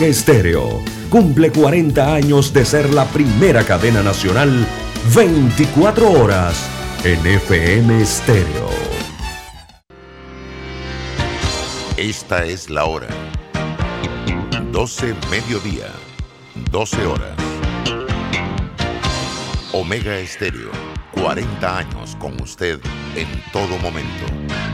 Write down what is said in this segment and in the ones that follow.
Estéreo cumple 40 años de ser la primera cadena nacional 24 horas en FM Estéreo. Esta es la hora. 12 mediodía, 12 horas. Omega Estéreo, 40 años con usted en todo momento.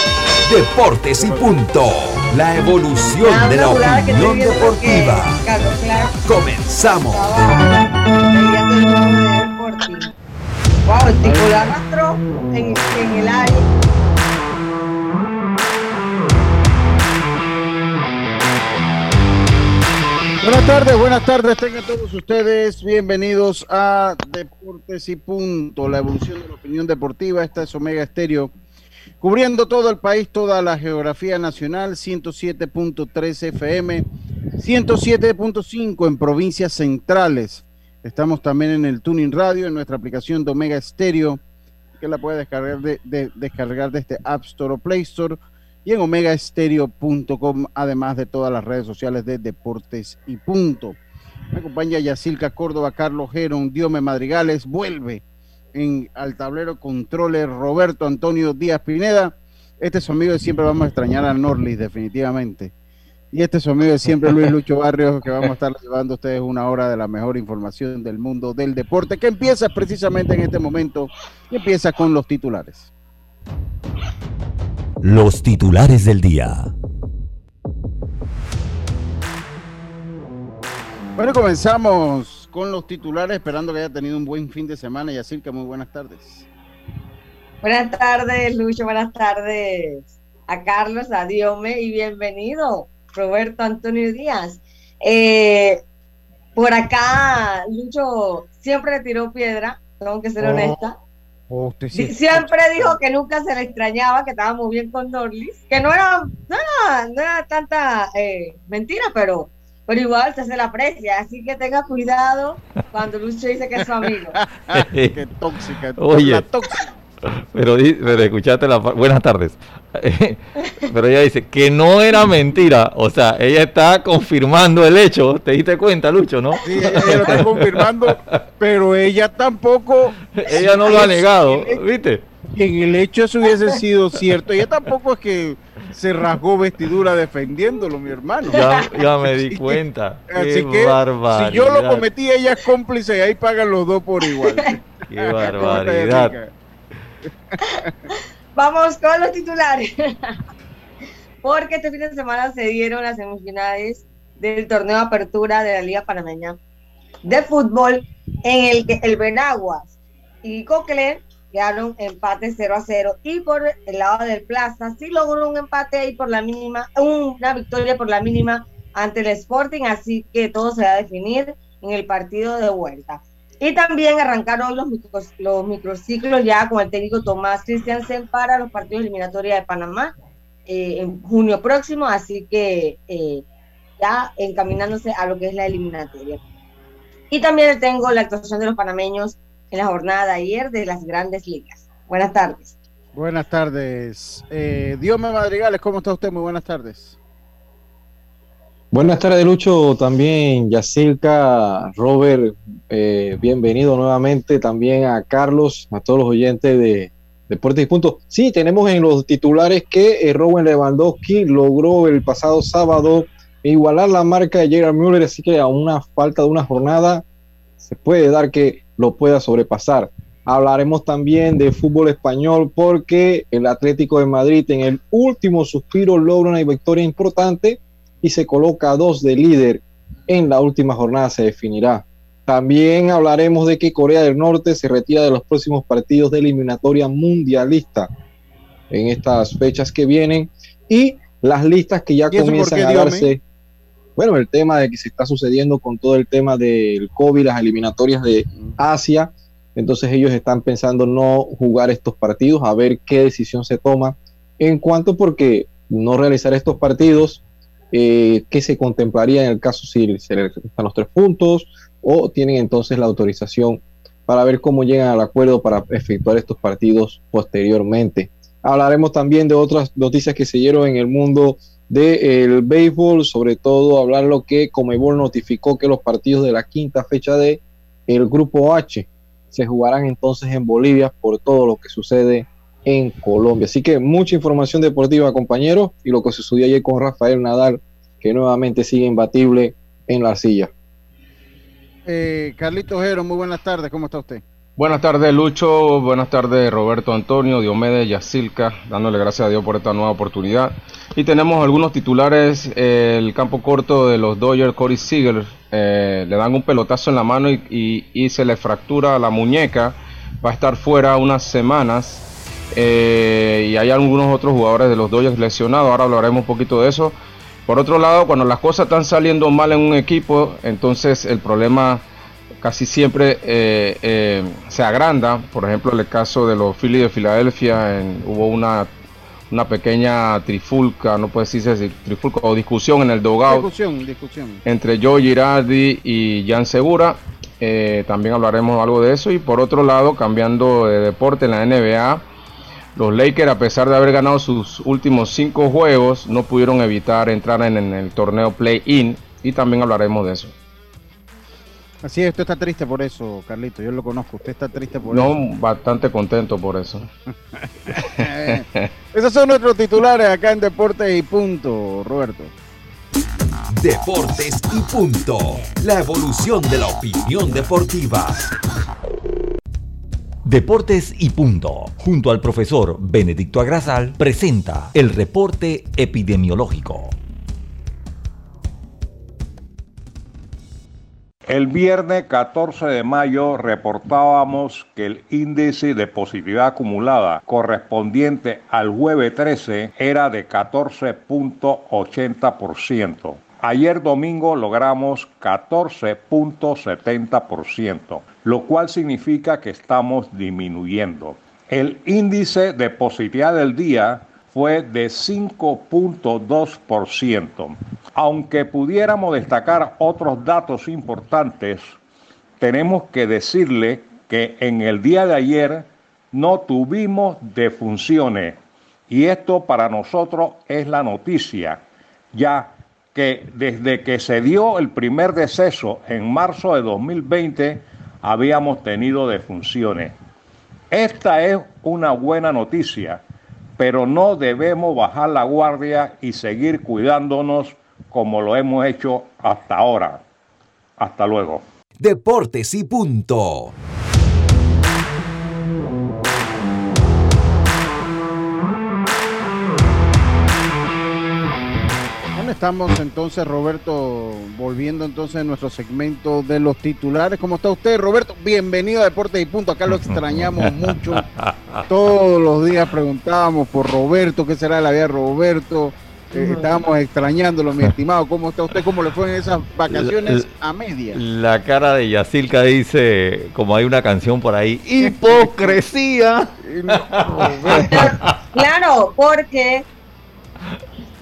Deportes y punto. La evolución de la opinión deportiva. Comenzamos. Wow, el tipo la arrastró en, en el aire. Buenas tardes, buenas tardes, tengan todos ustedes bienvenidos a Deportes y Punto, la evolución de la opinión deportiva. Esta es Omega Estéreo, cubriendo todo el país, toda la geografía nacional, 107.3 FM, 107.5 en provincias centrales. Estamos también en el Tuning Radio, en nuestra aplicación de Omega Estéreo, que la puede descargar de, de- descargar desde App Store o Play Store y en omegaestereo.com, además de todas las redes sociales de Deportes y Punto. Me acompaña Yacilca Córdoba, Carlos Geron, Diome Madrigales, vuelve en al tablero controles Roberto Antonio Díaz Pineda. Este es su amigo de siempre, vamos a extrañar a Norlis definitivamente. Y este es su amigo de siempre, Luis Lucho Barrios, que vamos a estar llevando a ustedes una hora de la mejor información del mundo del deporte, que empieza precisamente en este momento y empieza con los titulares. los titulares del día. Bueno, comenzamos con los titulares, esperando que haya tenido un buen fin de semana. Yacirca, muy buenas tardes. Buenas tardes, Lucho. Buenas tardes a Carlos, a Diome y bienvenido, Roberto Antonio Díaz. Eh, por acá, Lucho siempre le tiró piedra, tengo que ser Oh, honesta. Oh, usted Siempre dijo que nunca se le extrañaba, que estábamos bien con Norlis, que no era, no era, no era tanta eh, mentira, pero, pero igual se hace la aprecia, así que tenga cuidado cuando Lucho dice que es su amigo. Qué tóxica. Oye. la tóxica. Pero, pero escuchaste la buenas tardes. pero ella dice que no era mentira. O sea, ella está confirmando el hecho. ¿Te diste cuenta, Lucho, no? Sí, ella lo está confirmando, pero ella tampoco. ella no lo ha negado, ¿viste? en el hecho eso hubiese sido cierto. Ella tampoco es que se rasgó vestidura defendiéndolo, mi hermano. Ya, ya me di cuenta. Así Qué que barbaridad. si yo lo cometí, ella es cómplice y ahí pagan los dos por igual. Qué barbaridad. Vamos con los titulares. Porque este fin de semana se dieron las semifinales del torneo de apertura de la Liga Panameña de Fútbol, en el que el Benaguas y Coquelin quedaron empate 0 a 0. Y por el lado del Plaza sí logró un empate ahí por la mínima, una victoria por la mínima ante el Sporting. Así que todo se va a definir en el partido de vuelta. Y también arrancaron los, los microciclos ya con el técnico Tomás Christiansen para los partidos eliminatorios de Panamá eh, en junio próximo, así que eh, ya encaminándose a lo que es la eliminatoria. Y también tengo la actuación de los panameños en la jornada de ayer de las grandes ligas. Buenas tardes. Buenas tardes. Eh, Diome Madrigales, ¿cómo está usted? Muy buenas tardes. Buenas tardes, Lucho. También Yacilca, Robert, eh, bienvenido nuevamente. También a Carlos, a todos los oyentes de Deportes y Punto. Sí, tenemos en los titulares que eh, Robert Lewandowski logró el pasado sábado igualar la marca de Gerard Müller, así que a una falta de una jornada se puede dar que lo pueda sobrepasar. Hablaremos también de fútbol español porque el Atlético de Madrid en el último suspiro logra una victoria importante y se coloca a dos de líder. En la última jornada se definirá. También hablaremos de que Corea del Norte se retira de los próximos partidos de eliminatoria mundialista en estas fechas que vienen y las listas que ya ¿Y eso por comienzan qué, a darse. Bueno, el tema de que se está sucediendo con todo el tema del COVID, las eliminatorias de Asia, Entonces ellos están pensando no jugar estos partidos, a ver qué decisión se toma en cuanto porque no realizar estos partidos, eh, qué se contemplaría en el caso si se les están los tres puntos o tienen entonces la autorización para ver cómo llegan al acuerdo para efectuar estos partidos posteriormente. Hablaremos también de otras noticias que se dieron en el mundo del béisbol, sobre todo hablar lo que Comebol notificó que los partidos de la quinta fecha de el grupo H se jugarán entonces en Bolivia por todo lo que sucede en Colombia. Así que mucha información deportiva, compañeros, y lo que sucedió ayer con Rafael Nadal, que nuevamente sigue imbatible en la silla. Eh, Carlito Ojero, muy buenas tardes, ¿cómo está usted? Buenas tardes, Lucho. Buenas tardes, Roberto Antonio, Diomedes, Yacilca, dándole gracias a Dios por esta nueva oportunidad. Y tenemos algunos titulares. el campo corto de los Dodgers, Corey Seager, eh, le dan un pelotazo en la mano y, se le fractura la muñeca. Va a estar fuera unas semanas. Eh, y hay algunos otros jugadores de los Dodgers lesionados. Ahora hablaremos un poquito de eso. Por otro lado, cuando las cosas están saliendo mal en un equipo, entonces el problema casi siempre eh, eh, se agranda. Por ejemplo, en el caso de los Phillies de Filadelfia, hubo una, una pequeña trifulca, no puede decirse trifulca o discusión en el dogout discusión, discusión. entre Joe Girardi y Jan Segura. Eh, también hablaremos algo de eso. Y por otro lado, cambiando de deporte en la NBA, los Lakers, a pesar de haber ganado sus últimos cinco juegos, no pudieron evitar entrar en el torneo play-in. Y también hablaremos de eso. Así es, usted está triste por eso, Carlito. Yo lo conozco. Usted está triste por eso. No, bastante contento por eso. Esos son nuestros titulares acá en Deportes y Punto, Roberto. Deportes y Punto. La evolución de la opinión deportiva. Deportes y Punto, junto al profesor Benedicto Agrasal, presenta el reporte epidemiológico. El viernes 14 de mayo reportábamos que el índice de positividad acumulada correspondiente al jueves 13 era de 14.80%. Ayer domingo logramos 14.70%, lo cual significa que estamos disminuyendo. El índice de positividad del día fue de 5.2%. Aunque pudiéramos destacar otros datos importantes, tenemos que decirle que en el día de ayer no tuvimos defunciones y esto para nosotros es la noticia, ya que desde que se dio el primer deceso en marzo de 2020 habíamos tenido defunciones. Esta es una buena noticia, pero no debemos bajar la guardia y seguir cuidándonos como lo hemos hecho hasta ahora. Hasta luego. Deportes y punto. Estamos entonces, Roberto, volviendo entonces a nuestro segmento de los titulares. ¿Cómo está usted, Roberto? Bienvenido a Deportes y Punto. Acá lo extrañamos mucho. Todos los días preguntábamos por Roberto, qué será la vida de Roberto. Eh, estábamos extrañándolo, mi estimado. ¿Cómo está usted? ¿Cómo le fue en esas vacaciones a media? La cara de Yacilca dice, como hay una canción por ahí, hipocresía. claro, porque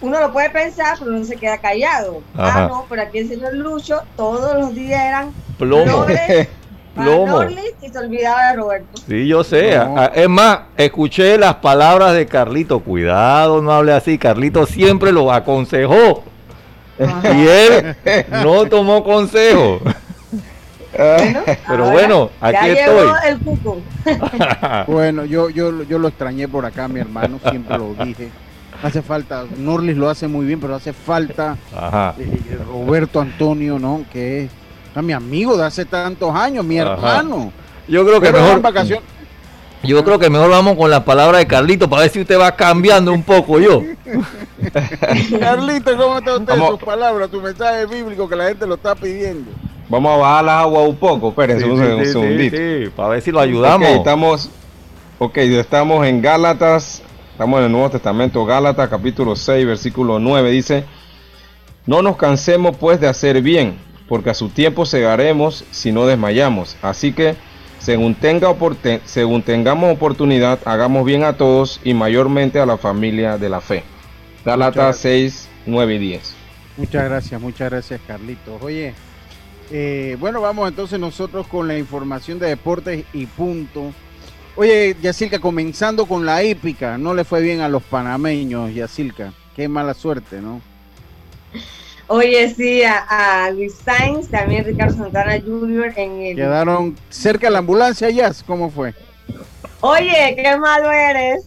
uno lo puede pensar, pero no se queda callado. Ah, no, pero aquí el señor Lucho todos los días eran plomo. Plomo. y se olvidaba de Roberto. Sí, yo sé. Es más, escuché las palabras de Carlito. Cuidado, no hable así. Carlito siempre lo aconsejó. Y él no tomó consejo. Pero bueno, aquí estoy. El cuco. bueno, yo, yo, yo lo extrañé por acá, mi hermano, siempre lo dije. Hace falta, Norlis lo hace muy bien, pero hace falta eh, Roberto Antonio, ¿no? Que es a mi amigo de hace tantos años, mi hermano. Yo creo que mejor. Yo creo que mejor vamos con la palabra de Carlito para ver si usted va cambiando un poco yo. Carlito, ¿cómo está usted? Sus palabras, tu mensaje bíblico que la gente lo está pidiendo. Vamos a bajar la agua un poco, espérense un, segundito. Sí, para ver si lo ayudamos. estamos, ok, estamos en Gálatas, estamos en el Nuevo Testamento, Gálatas capítulo 6, versículo 9, dice, no nos cansemos pues de hacer bien porque a su tiempo segaremos si no desmayamos. Así que Según, tenga según tengamos oportunidad, hagamos bien a todos y mayormente a la familia de la fe. Galata 6, 9 y 10. Muchas gracias, muchas gracias Carlitos. Oye, eh, bueno, vamos entonces nosotros con la información de deportes y punto. Oye, Yacilca, comenzando con la épica, no le fue bien a los panameños, Yacilca. Qué mala suerte, ¿no? Oye, sí, a, Luis Sainz, también Ricardo Santana Jr. en el... Quedaron cerca de la ambulancia, Jazz, ¿cómo fue? Oye, qué malo eres.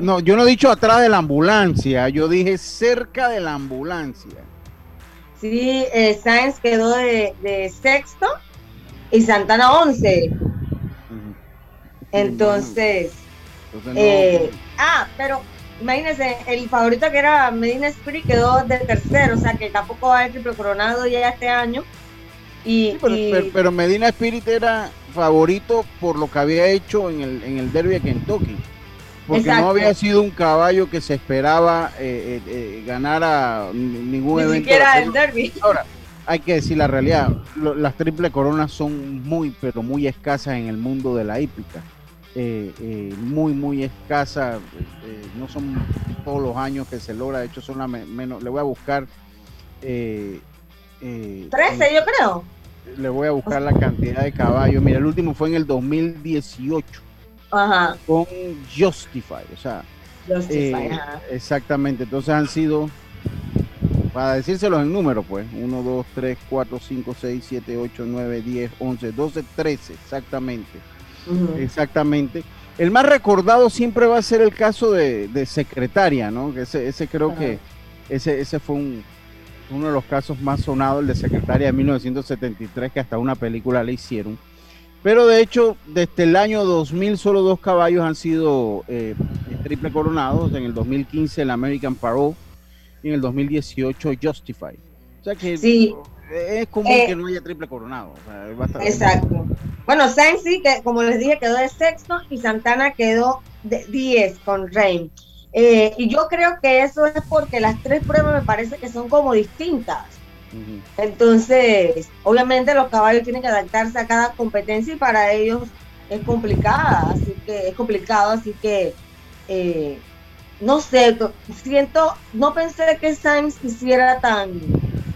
No, yo no he dicho atrás de la ambulancia, yo dije cerca de la ambulancia. Sí, eh, Sainz quedó de, sexto y Santana once. Entonces, eh, ah, pero imagínense, el favorito que era Medina Spirit quedó de tercero, o sea que tampoco va a haber triple coronado ya este año. Y, pero, Medina Spirit era favorito por lo que había hecho en el, en el derby de Kentucky. Porque no había sido un caballo que se esperaba eh, eh, eh ganar a ningún Ni evento. siquiera el derby. Ahora, hay que decir la realidad, las triple coronas son muy, pero muy escasas en el mundo de la hípica. Eh, eh, muy, muy escasa. Eh, no son todos los años que se logra, de hecho son la menos. Le voy a buscar. 13, yo creo. Le voy a buscar la cantidad de caballos. Mira, el último fue en el 2018. Ajá. Con Justify, o sea. Justify, Exactamente, entonces han sido para decírselos en número, pues, 1, 2, 3, 4, 5, 6, 7, 8, 9, 10, 11, 12, 13, exactamente. Exactamente. El más recordado siempre va a ser el caso de, Secretaria, ¿no? Ese, ese creo que ese, ese fue uno de los casos más sonados, el de Secretaria de 1973, que hasta una película le hicieron. Pero de hecho, desde el año 2000 solo dos caballos han sido eh, triple coronados. En el 2015 el American Parole y en el 2018 Justify. O sea que sí. Es común eh, que no haya triple coronado. exacto. Bueno, Sainz sí, que como les dije, quedó de sexto y Santana quedó de 10 con Reign. Eh, y yo creo que eso es porque las tres pruebas me parece que son como distintas. Entonces, obviamente los caballos tienen que adaptarse a cada competencia y para ellos es complicada, así que es complicado, así que eh, no sé, siento, no pensé que Sainz quisiera tan,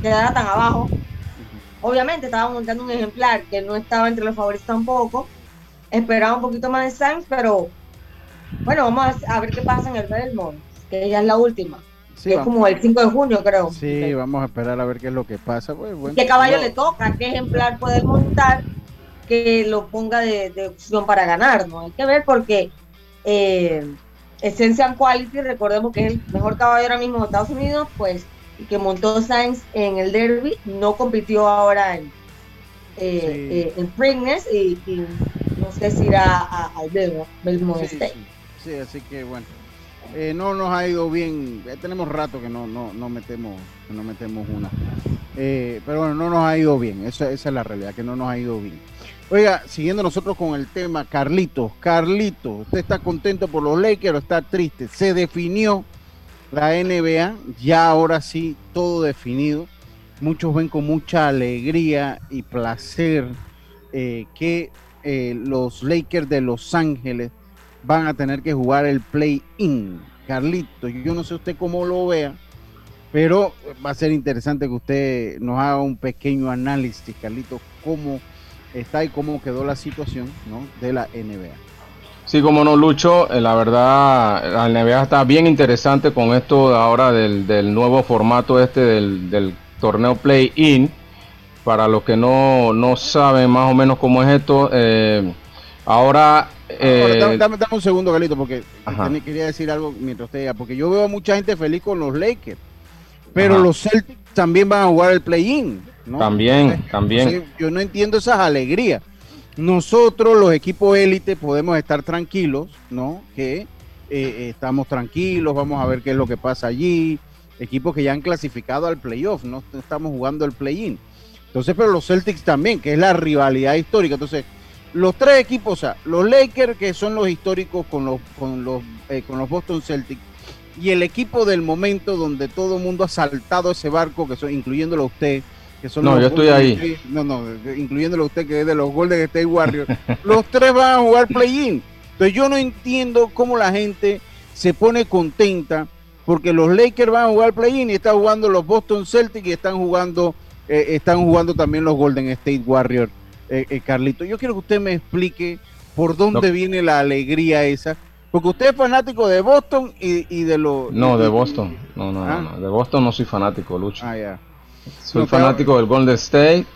quedara tan abajo, Obviamente estaba montando un ejemplar que no estaba entre los favoritos tampoco. Esperaba un poquito más de Sainz, pero bueno, vamos a, ver qué pasa en el Belmont, que ya es la última. es como el 5 de junio, creo. Sí, vamos a esperar a ver qué es lo que pasa. Pues, ¿Qué caballo le toca? ¿Qué ejemplar puede montar que lo ponga de, opción para ganar? ¿no? Hay que ver porque eh, Essential Quality, recordemos que es el mejor caballo ahora mismo de Estados Unidos, pues que montó Sainz en el derby, no compitió ahora en, eh, eh, en y, no sé si irá al Belmont State. Sí, así que bueno. Eh, no nos ha ido bien, tenemos rato que no, no, no metemos, no metemos una. pero bueno, no nos ha ido bien, esa, esa es la realidad, que no nos ha ido bien. Oiga, siguiendo nosotros con el tema, Carlitos, Carlitos, ¿usted está contento por los Lakers o está triste? Se definió la NBA, ya ahora sí, todo definido. Muchos ven con mucha alegría y placer eh, que eh, los Lakers de Los Ángeles van a tener que jugar el play-in. Carlito, yo no sé usted cómo lo vea, pero va a ser interesante que usted nos haga un pequeño análisis, Carlito, cómo está y cómo quedó la situación de la NBA. Sí, como no, Lucho, eh, la verdad, la NBA está bien interesante con esto ahora del, nuevo formato este del, torneo Play-In. Para los que no, saben más o menos cómo es esto, eh, ahora... Eh, dame, un segundo, Galito, porque quería decir algo mientras usted diga, porque yo veo a mucha gente feliz con los Lakers, pero los Celtics también van a jugar el Play-In. También, también. yo no entiendo esas alegrías nosotros, los equipos élite, podemos estar tranquilos, ¿no? Que eh, estamos tranquilos, vamos a ver qué es lo que pasa allí. Equipos que ya han clasificado al playoff, no estamos jugando el play-in. Entonces, pero los Celtics también, que es la rivalidad histórica. Entonces, los tres equipos, o sea, los Lakers, que son los históricos con los, con los, eh, con los Boston Celtics, y el equipo del momento donde todo el mundo ha saltado ese barco, que son, incluyéndolo a usted, que son No, los yo estoy ahí. No, no, incluyéndolo usted que es de los Golden State Warriors. los tres van a jugar play-in. Entonces yo no entiendo cómo la gente se pone contenta porque los Lakers van a jugar play-in y están jugando los Boston Celtics y están jugando eh, están jugando también los Golden State Warriors. Eh, eh, Carlito, yo quiero que usted me explique por dónde No. viene la alegría esa. Porque usted es fanático de Boston y, y de los... No, de Boston. No, no, Ah. no, no. De Boston no soy fanático, Lucho. Ah, ya. Soy No, fanático del Golden State.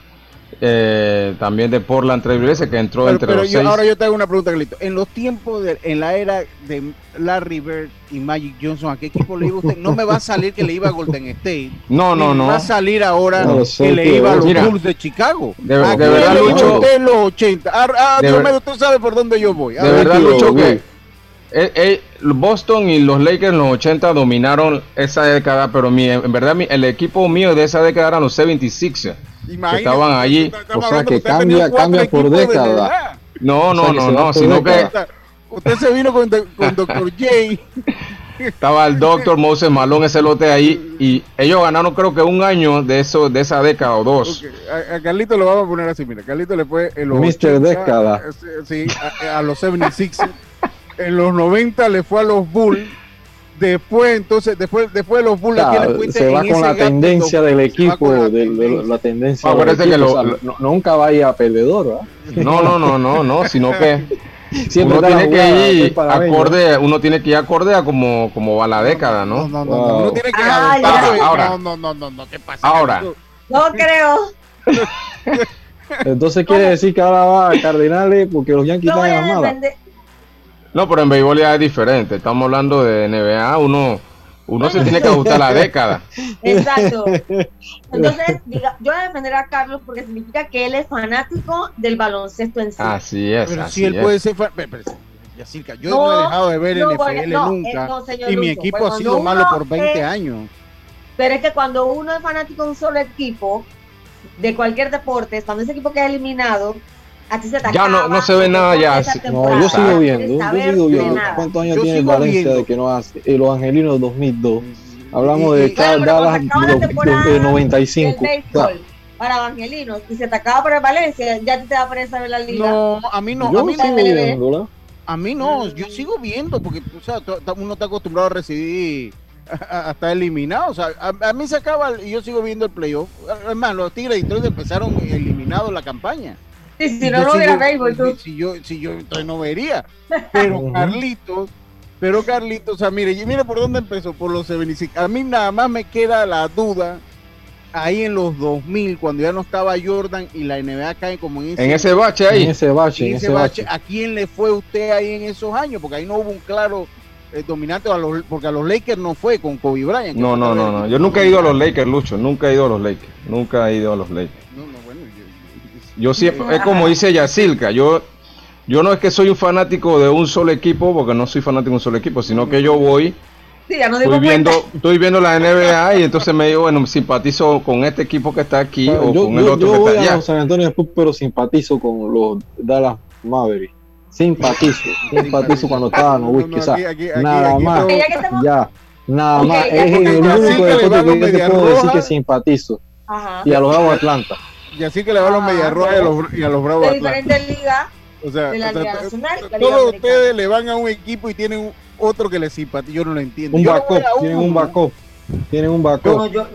eh, también de Portland Trailblazers que entró Pero, entre pero los yo, seis. ahora yo te hago una pregunta, Carlito. En los tiempos, de, en la era de Larry Bird y Magic Johnson, ¿a qué equipo le iba usted? No me va a salir que le iba a Golden State. No, no, no. Va a salir ahora No, que le iba a los Mira, Bulls de Chicago. de- ¿A de verdad, Lucho. usted en los 80? Ah, ah, De Dios ver- mío, usted sabe por dónde yo voy. A De ver, verdad, Lucho, que eh, eh, Boston y los Lakers en los 80 dominaron esa década, pero mi, en verdad mi- el equipo mío de esa década eran los 76ers. imagínese, estaban allí. O sea, que cambia- cambia por década. No, O no, sea, que no, no, sino que. Usted se vino con, con Dr. J. estaba el Doctor Moses Malone ese lote ahí y ellos ganaron creo que un año de eso de esa década o dos. Ok, A, a Carlito lo vamos a poner así, mira, Carlito le fue los Mr. Década. eh, Sí, a, a los 76 en los 90 le fue a los Bulls. Después, entonces, después, después de los Bulls, ¿a quién le Claro, se va con la tendencia del equipo, la la tendencia. Que equipo, lo- o sea, lo- no- nunca vaya a perdedor, ¿verdad? No, no, no, no, no, sino que Siempre uno tiene que ir acorde, uno tiene que ir acorde a como, como va la década, No, ¿no? no, no, no, Wow. uno tiene que Ah. Ahora. no, no, no, no, no, ¿qué pasa? Ahora. No creo. Entonces quiere decir que ahora va a Cardinales porque los Yankees están en la. No, pero en béisbol ya es diferente. Estamos hablando de NBA, uno, uno se tiene que ajustar a la década. Exacto. Entonces, diga, yo voy a defender a Carlos porque significa que él es fanático del baloncesto en sí. Así es, Pero así si él es. puede ser. fa- pe- pe- Yacirca, yo No, no, he dejado de ver no, NFL no, nunca. eh, no, señor y mi Lucho, equipo ha sido malo por 20 es- años. Pero es que cuando uno es fanático de un solo equipo, de cualquier deporte, cuando ese equipo queda eliminado, a ti se te Ya no- no se ve nada ya. No, yo sigo viendo, yo sigo de viendo. ¿Cuántos años Yo tiene Valencia viendo. de que no hace? Eh, los Angelinos 2002. Hablamos Y- de y- Bueno, pero Dallas de del 95. béisbol para Evangelinos y se te acaba por el Valencia, ya te va a poner a ver la liga. No, a mí no, yo a mí sigo no. A mí no, yo sigo viendo, porque o sea, uno está acostumbrado a recibir a, a estar eliminado. O sea, a, a mí se acaba y yo sigo viendo el playoff. Además, los Tigres de Detroit empezaron eliminados la campaña. Sí, si no, yo no hubiera sigo- béisbol, tú. Si yo, si yo entonces no vería. Pero. Carlitos, pero Carlitos, o sea, mire, y mire por dónde empezó, por los 76. A mí nada más me queda la duda ahí en los 2000, cuando ya no estaba Jordan y la NBA cae como en ese, En ese bache En ahí. ese bache, en en ese ese bache. bache. ¿A quién le fue usted ahí en esos años? Porque ahí no hubo un claro eh, dominante, a los, porque a los Lakers no fue con Kobe Bryant. No, no, no, no. Yo nunca he ido a los. Lakers, Lucho. Nunca he ido a los Lakers. Nunca he ido a los Lakers. Yo- siempre, es como dice Yacilca, yo, yo no es que soy un fanático de un solo equipo, porque no soy fanático de un solo equipo, sino que yo voy, Sí, ya estoy viendo, estoy viendo la NBA y entonces me digo, bueno, simpatizo con este equipo que está aquí o yo con el yo- otro yo que voy está a allá. los San Antonio Spurs, pero simpatizo con los Dallas Mavericks. Simpatizo, simpatizo cuando estaba No, no, Nowitzki. no, o sea, aquí- aquí- aquí- nada más. Ya nada más. Es el único deporte los que yo te puedo decir que simpatizo. Y a los de Atlanta. Y así que le va a los Ah, Medias Rojas y a los, y a los Bravos De diferentes ligas. O sea, de la o sea, Liga to- Nacional y la Liga todos ustedes le van a un equipo y tienen otro que les simpatiza. Yo no lo entiendo. Un a tienen un backup. Tienen un No, yo,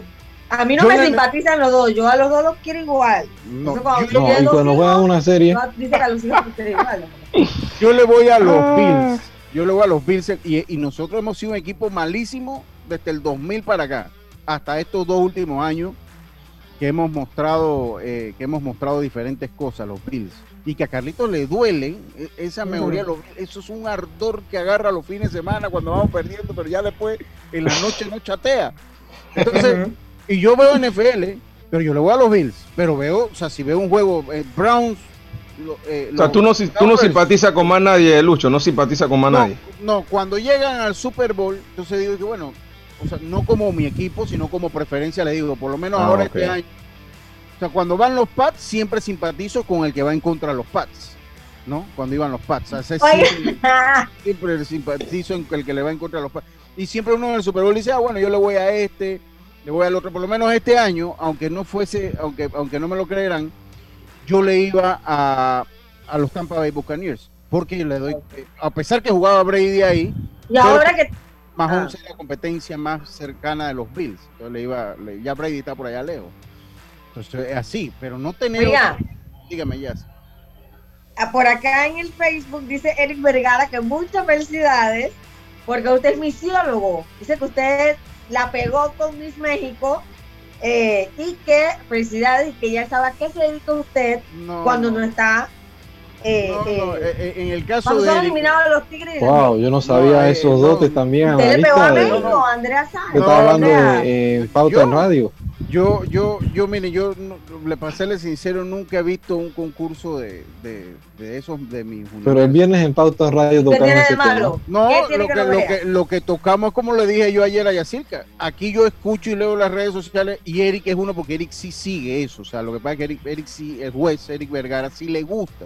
a mí no Yo me le- simpatizan los dos, yo a los dos los quiero igual. No, cuando yo, No, y cuando juegan una serie, yo le voy a los Ah. Bills. Yo le voy a los Bills. Y, y nosotros hemos sido un equipo malísimo desde el 2000 para acá. Hasta estos dos últimos años que hemos mostrado eh, que hemos mostrado diferentes cosas los Bills. Y que a Carlitos le duelen eh, esa mejoría los eso es un ardor que agarra los fines de semana cuando vamos perdiendo pero ya después en la noche no chatea. Entonces y yo veo NFL pero yo le voy a los Bills pero veo o sea si veo un juego eh, Browns lo- eh, O sea, tú no, tú no simpatizas con más nadie, Lucho, no simpatizas con más no, nadie. no, cuando llegan al Super Bowl, entonces digo que bueno, o sea, no como mi equipo, sino como preferencia le digo, por lo menos Ah, ahora este año. O sea, cuando van los Pats, siempre simpatizo con el que va en contra de los Pats, ¿no? Cuando iban los Pats. O sea, siempre, siempre simpatizo en el que le va en contra de los Pats. Y siempre uno en el Super Bowl dice, ah, bueno, yo le voy a este. le voy al otro. Por lo menos este año, aunque no fuese, aunque, aunque no me lo creerán, yo le iba a, a los Tampa Bay Buccaneers. Porque le doy, a pesar que jugaba Brady ahí, Y ahora que. Mahomes Ah. es la competencia más cercana de los Bills. Entonces le iba, le- ya Brady está por allá lejos. Entonces es así, pero no tener. Oiga. Dígame, Jazz. Ah, Por acá en el Facebook dice Eric Vergara que muchas felicidades porque usted es misiólogo. Dice que usted la pegó con Miss México eh, y que felicidades y que ya sabe a qué se dedica usted No, cuando no. no está. Eh, No, eh, no, eh, en el caso de eliminados los Tigres. Wow, yo no sabía No, esos no. dotes también. Usted le pegó a México. Andrea está No, hablando de pauta Yo- en radio. yo, yo, yo, mire, yo le para serle sincero, nunca he visto un concurso de, de, de esos de mis Pero el viernes en pauta en radio ¿Qué tocamos ese malo? No, ¿Qué tiene lo que que, lo, que, lo que tocamos es como le dije yo ayer a Yacirca. Aquí yo escucho y leo las redes sociales y Eric es uno porque Eric sí sigue eso. O sea, lo que pasa es que Eric, Eric sí, el juez Eric Vergara sí le gusta.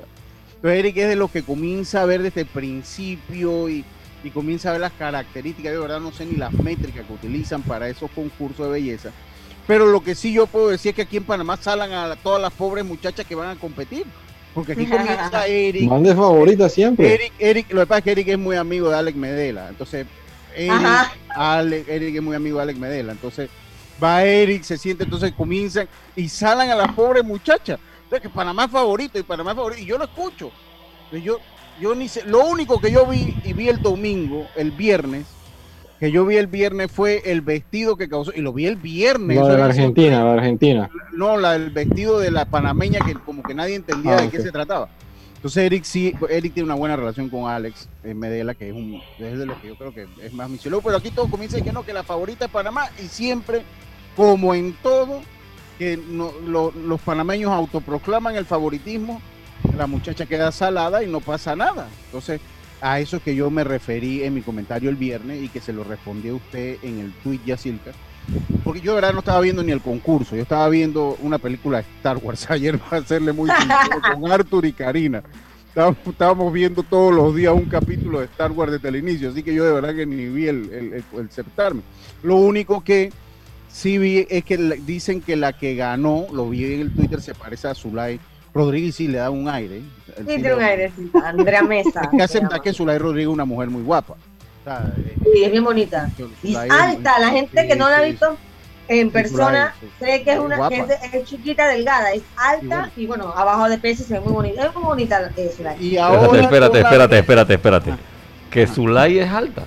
Entonces Eric es de los que comienza a ver desde el principio y, y comienza a ver las características. Yo de verdad no sé ni las métricas que utilizan para esos concursos de belleza. Pero lo que sí yo puedo decir es que aquí en Panamá salan a todas las pobres muchachas que van a competir. Porque aquí comienza Eric, Mande favorita siempre. Eric, Eric, lo que pasa es que Eric es muy amigo de Alex Medela. Entonces, Eric. Alex- Eric es muy amigo de Alex Medela. Entonces, va Eric, se siente, entonces comienzan y salan a las pobres muchachas. Entonces, que Panamá es favorito y Panamá es favorito. Y yo lo escucho. Yo, yo ni sé. Lo único que yo vi y vi el domingo, el viernes, que yo vi el viernes fue el vestido que causó. Y lo vi el viernes. De la Argentina, la de Argentina. no, la del vestido de la panameña que como que nadie entendía Ah, de qué se trataba. Entonces Eric sí, Eric tiene una buena relación con Alex eh, Medela, que es un es de lo que yo creo que es más misiólogo, pero aquí todo comienza que no, que la favorita es Panamá y siempre, como en todo, que no- lo- los panameños autoproclaman el favoritismo, la muchacha queda salada y no pasa nada. Entonces, a eso es que yo me referí en mi comentario el viernes y que se lo respondí a usted en el tweet Yacilca. Porque yo de verdad no estaba viendo ni el concurso, yo estaba viendo una película de Star Wars ayer para hacerle muy con Arthur y Karina. Estábamos, estábamos viendo todos los días un capítulo de Star Wars desde el inicio, así que yo de verdad que ni vi el, el, el- el certamen. Lo único que sí vi es que dicen que la que ganó, lo vi en el Twitter, se parece a Zulay Rodríguez y sí le da un aire. Sí, tiene un airecito. Andrea Mesa. Es que acepta que Zulay Rodríguez es una mujer muy guapa. O sea, Sí, es bien bonita. Y Zulay alta, la gente que no la ha visto en persona Zulay, cree que es una que es, chiquita, delgada, es alta bueno. y bueno, abajo de peso se ve muy bonita. Es muy bonita eh, Zulay. Y ahora Espérate, espérate, espérate, espérate, espérate. Ah. Que Zulay es alta.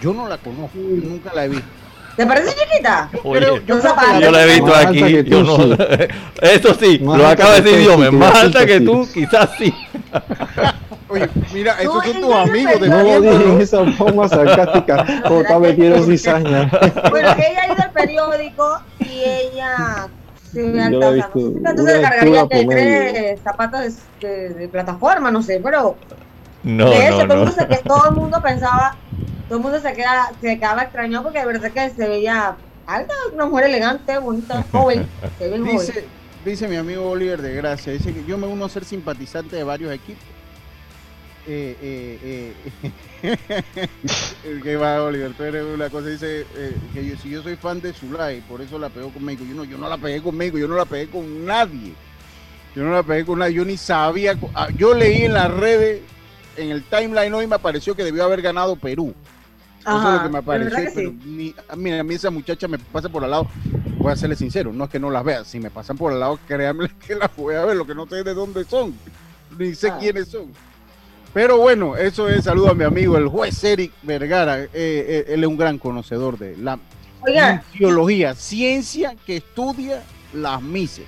Yo no la conozco, nunca la he visto. ¿Te parece chiquita? Oye, yo Yo la he visto Más aquí. tú, yo no- sí. Eso sí, Más lo acaba de decir Dios. sí, Más sí, alta sí, que sí. tú, quizás sí. Oye, mira, esos No, son tus amigos de No lo dije en esa forma sarcástica, como está metiendo cizaña. Bueno, ella ha ido al periódico y ella se ve Yo alta. entonces le cargaría que tres zapatos de, de- de plataforma, no sé, pero No, de hecho no, el no. que- todo el mundo pensaba, todo el mundo se, queda, se quedaba extrañado porque de verdad que se veía alta, una mujer elegante, bonita, joven, se ve bien joven. Dice, dice mi amigo Oliver de Gracia, dice que yo me uno a ser simpatizante de varios equipos. Eh, eh, eh, que va Oliver, tú eres una cosa, dice eh, que yo- si yo soy fan de Zulay, por eso la pegó conmigo. Yo no, yo no la pegué conmigo, yo no la pegué con nadie. Yo no la pegué con nadie, yo ni sabía. ah, Yo leí en las redes, en el timeline hoy me apareció que debió haber ganado Perú. Eso es lo que me pero ¿verdad apareció, que pero sí? ni, a mí, a mí esa muchacha me pasa por al lado, voy a serle sincero, no es que no las vea, si me pasan por al lado, créanme que las voy a ver, lo que no sé de dónde son, ni sé Ah. quiénes son. Pero bueno, eso es, saludo a mi amigo, el juez Eric Vergara, eh, eh, él es un gran conocedor de la Oiga, misiología, ciencia que estudia las mises,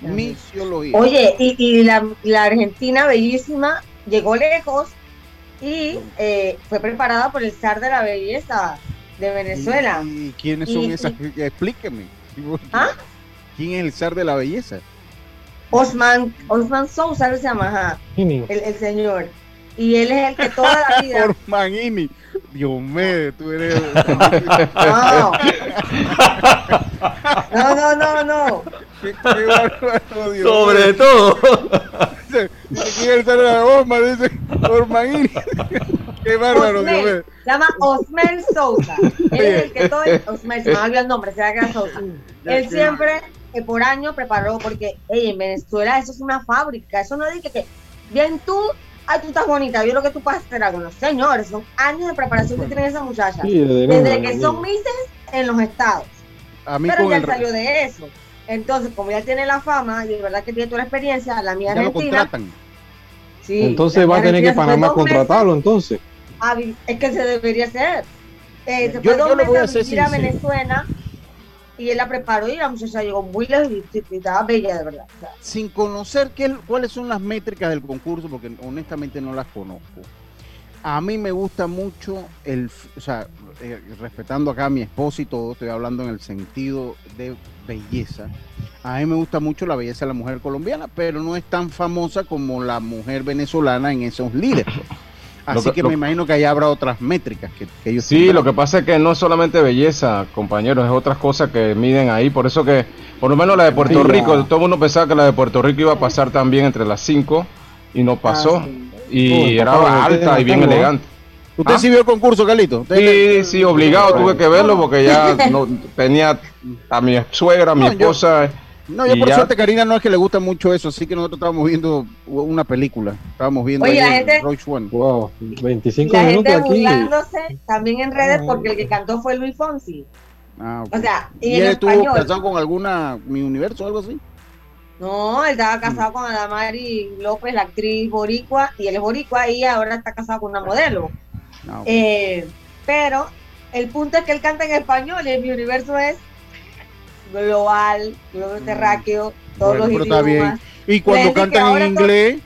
misiología. Oye, y, y la, la Argentina bellísima llegó lejos y eh, fue preparada por el zar de la belleza de Venezuela. ¿Y, y quiénes son Y- esas? Explíqueme. ¿Ah? ¿Quién es el zar de la belleza? Osman, Osman Sousa se llama, ajá, el, el señor. Y él es el que toda la vida. Ormanini. Dios mío, tú eres. No. No, no, no, no. Qué- qué bárbaro, Dios Sobre todo. Dice, ¿quién es de la Osman? Dice Ormanini. Qué bárbaro, mío. se llama Osmel Sousa. Él es el que todo Osmel, se me olvidó el nombre, se llama que era Sousa. Él siempre, eh, por año, preparó, porque en Venezuela eso es una fábrica. Eso no dice que, bien tú, ay, tú estás bonita, yo lo que tú puedes hacer algo. No, señores, son años de preparación que tienen esas muchachas. Sí, desde que son mises en los estados. A mí Pero ya el salió de eso. Entonces, como ya tiene la fama y de verdad que tiene toda la experiencia, la mía ya lo argentina. contratan. sí, Entonces va a tener que Panamá contratarlo entonces. a vi- es que se debería hacer. Eh, se Yo- fue dos yo le voy a meses ser a vivir a sincero. Y él la preparó y la muchacha llegó muy lejos y, estaba bella de verdad. Sin conocer qué, cuáles son las métricas del concurso, porque honestamente no las conozco. A mí me gusta mucho el, o sea, eh, respetando acá a mi esposo y todo, estoy hablando en el sentido de belleza. A mí me gusta mucho la belleza de la mujer colombiana, pero no es tan famosa como la mujer venezolana en esos líderes. Lo Así que- que, lo- me imagino que allá habrá otras métricas que, que ellos Sí, tendrán. lo que pasa es que no es solamente belleza, compañeros, es otras cosas que miden ahí. Por eso que, por lo menos la de Puerto Sí, Rico, todo el mundo pensaba que la de Puerto Rico iba a pasar también entre las cinco y no pasó. ah, sí. Y era papá, alta y bien tengo, elegante. ¿Usted ¿Ah? sí vio el concurso, Carlito? ¿Usted le- Sí, sí, obligado tuve que verlo porque ya no, tenía a mi suegra, a mi No, yo- esposa. No, yo Y por ya- suerte, Karina, no es que le gusta mucho eso, así que nosotros estábamos viendo una película. Estábamos viendo Oye, gente- One. Wow, Y 25 la minutos gente aquí. burlándose también en redes porque el que cantó fue Luis Fonsi. Ah. O sea, y, ¿Y en él estuvo español. casado con alguna mi universo o algo así? No, él estaba casado con Adamari López, la actriz boricua, y él es boricua y ahora está casado con una modelo. Ah. Eh, pero el punto es que él canta en español y en mi universo es global, global terráqueo, todos Mm. Bueno, pero los está idiomas. Y cuando cantan en todo- inglés,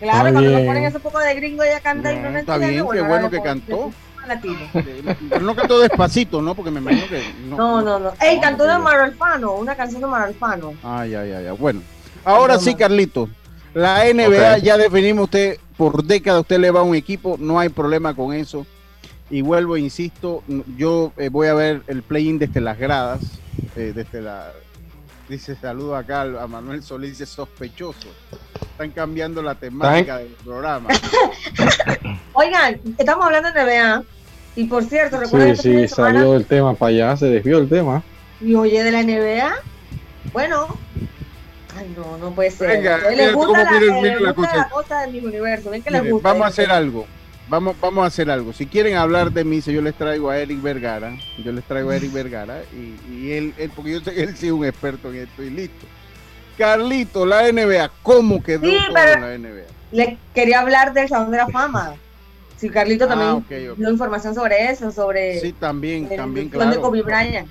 Claro, Está cuando bien. ponen ese poco de gringo ella canta y no está bien, qué bueno que cantó. pero no cantó despacito, ¿no? Porque me imagino que. No, No, no, no. Ey, cantó de Marolfano, una canción de Marolfano. Ay, ay, ay, ay. Bueno, ahora sí. Carlito. La NBA, ya definimos usted, por década usted le va a un equipo, no hay problema con eso. Y vuelvo, insisto, yo eh, voy a ver el play-in desde las gradas, eh, desde la... Dice, saludo acá a Manuel Solís, dice sospechoso. Están cambiando la temática del programa. Oigan, estamos hablando de NBA. Y por cierto, recuerden Sí, que sí, semana salió el tema para allá, se desvió el tema. y oye de la NBA. Bueno. Ay, no, no puede ser. Venga, les gusta, la, eh, les gusta la cosa de mi universo. Ven que les gusta. vamos a hacer algo. Vamos, vamos a hacer algo. Si quieren hablar de mí, si yo les traigo a Eric Vergara, yo les traigo a Eric Vergara y, y él, él, porque yo sé que él sí es un experto en esto y listo. Carlito, la NBA, ¿cómo quedó Sí, pero- la NBA? Le quería hablar del Salón de la Fama. Si Carlito también Ah, ok, ok. dio información sobre eso, sobre Sí, también, también, de claro. Kobe Bryant.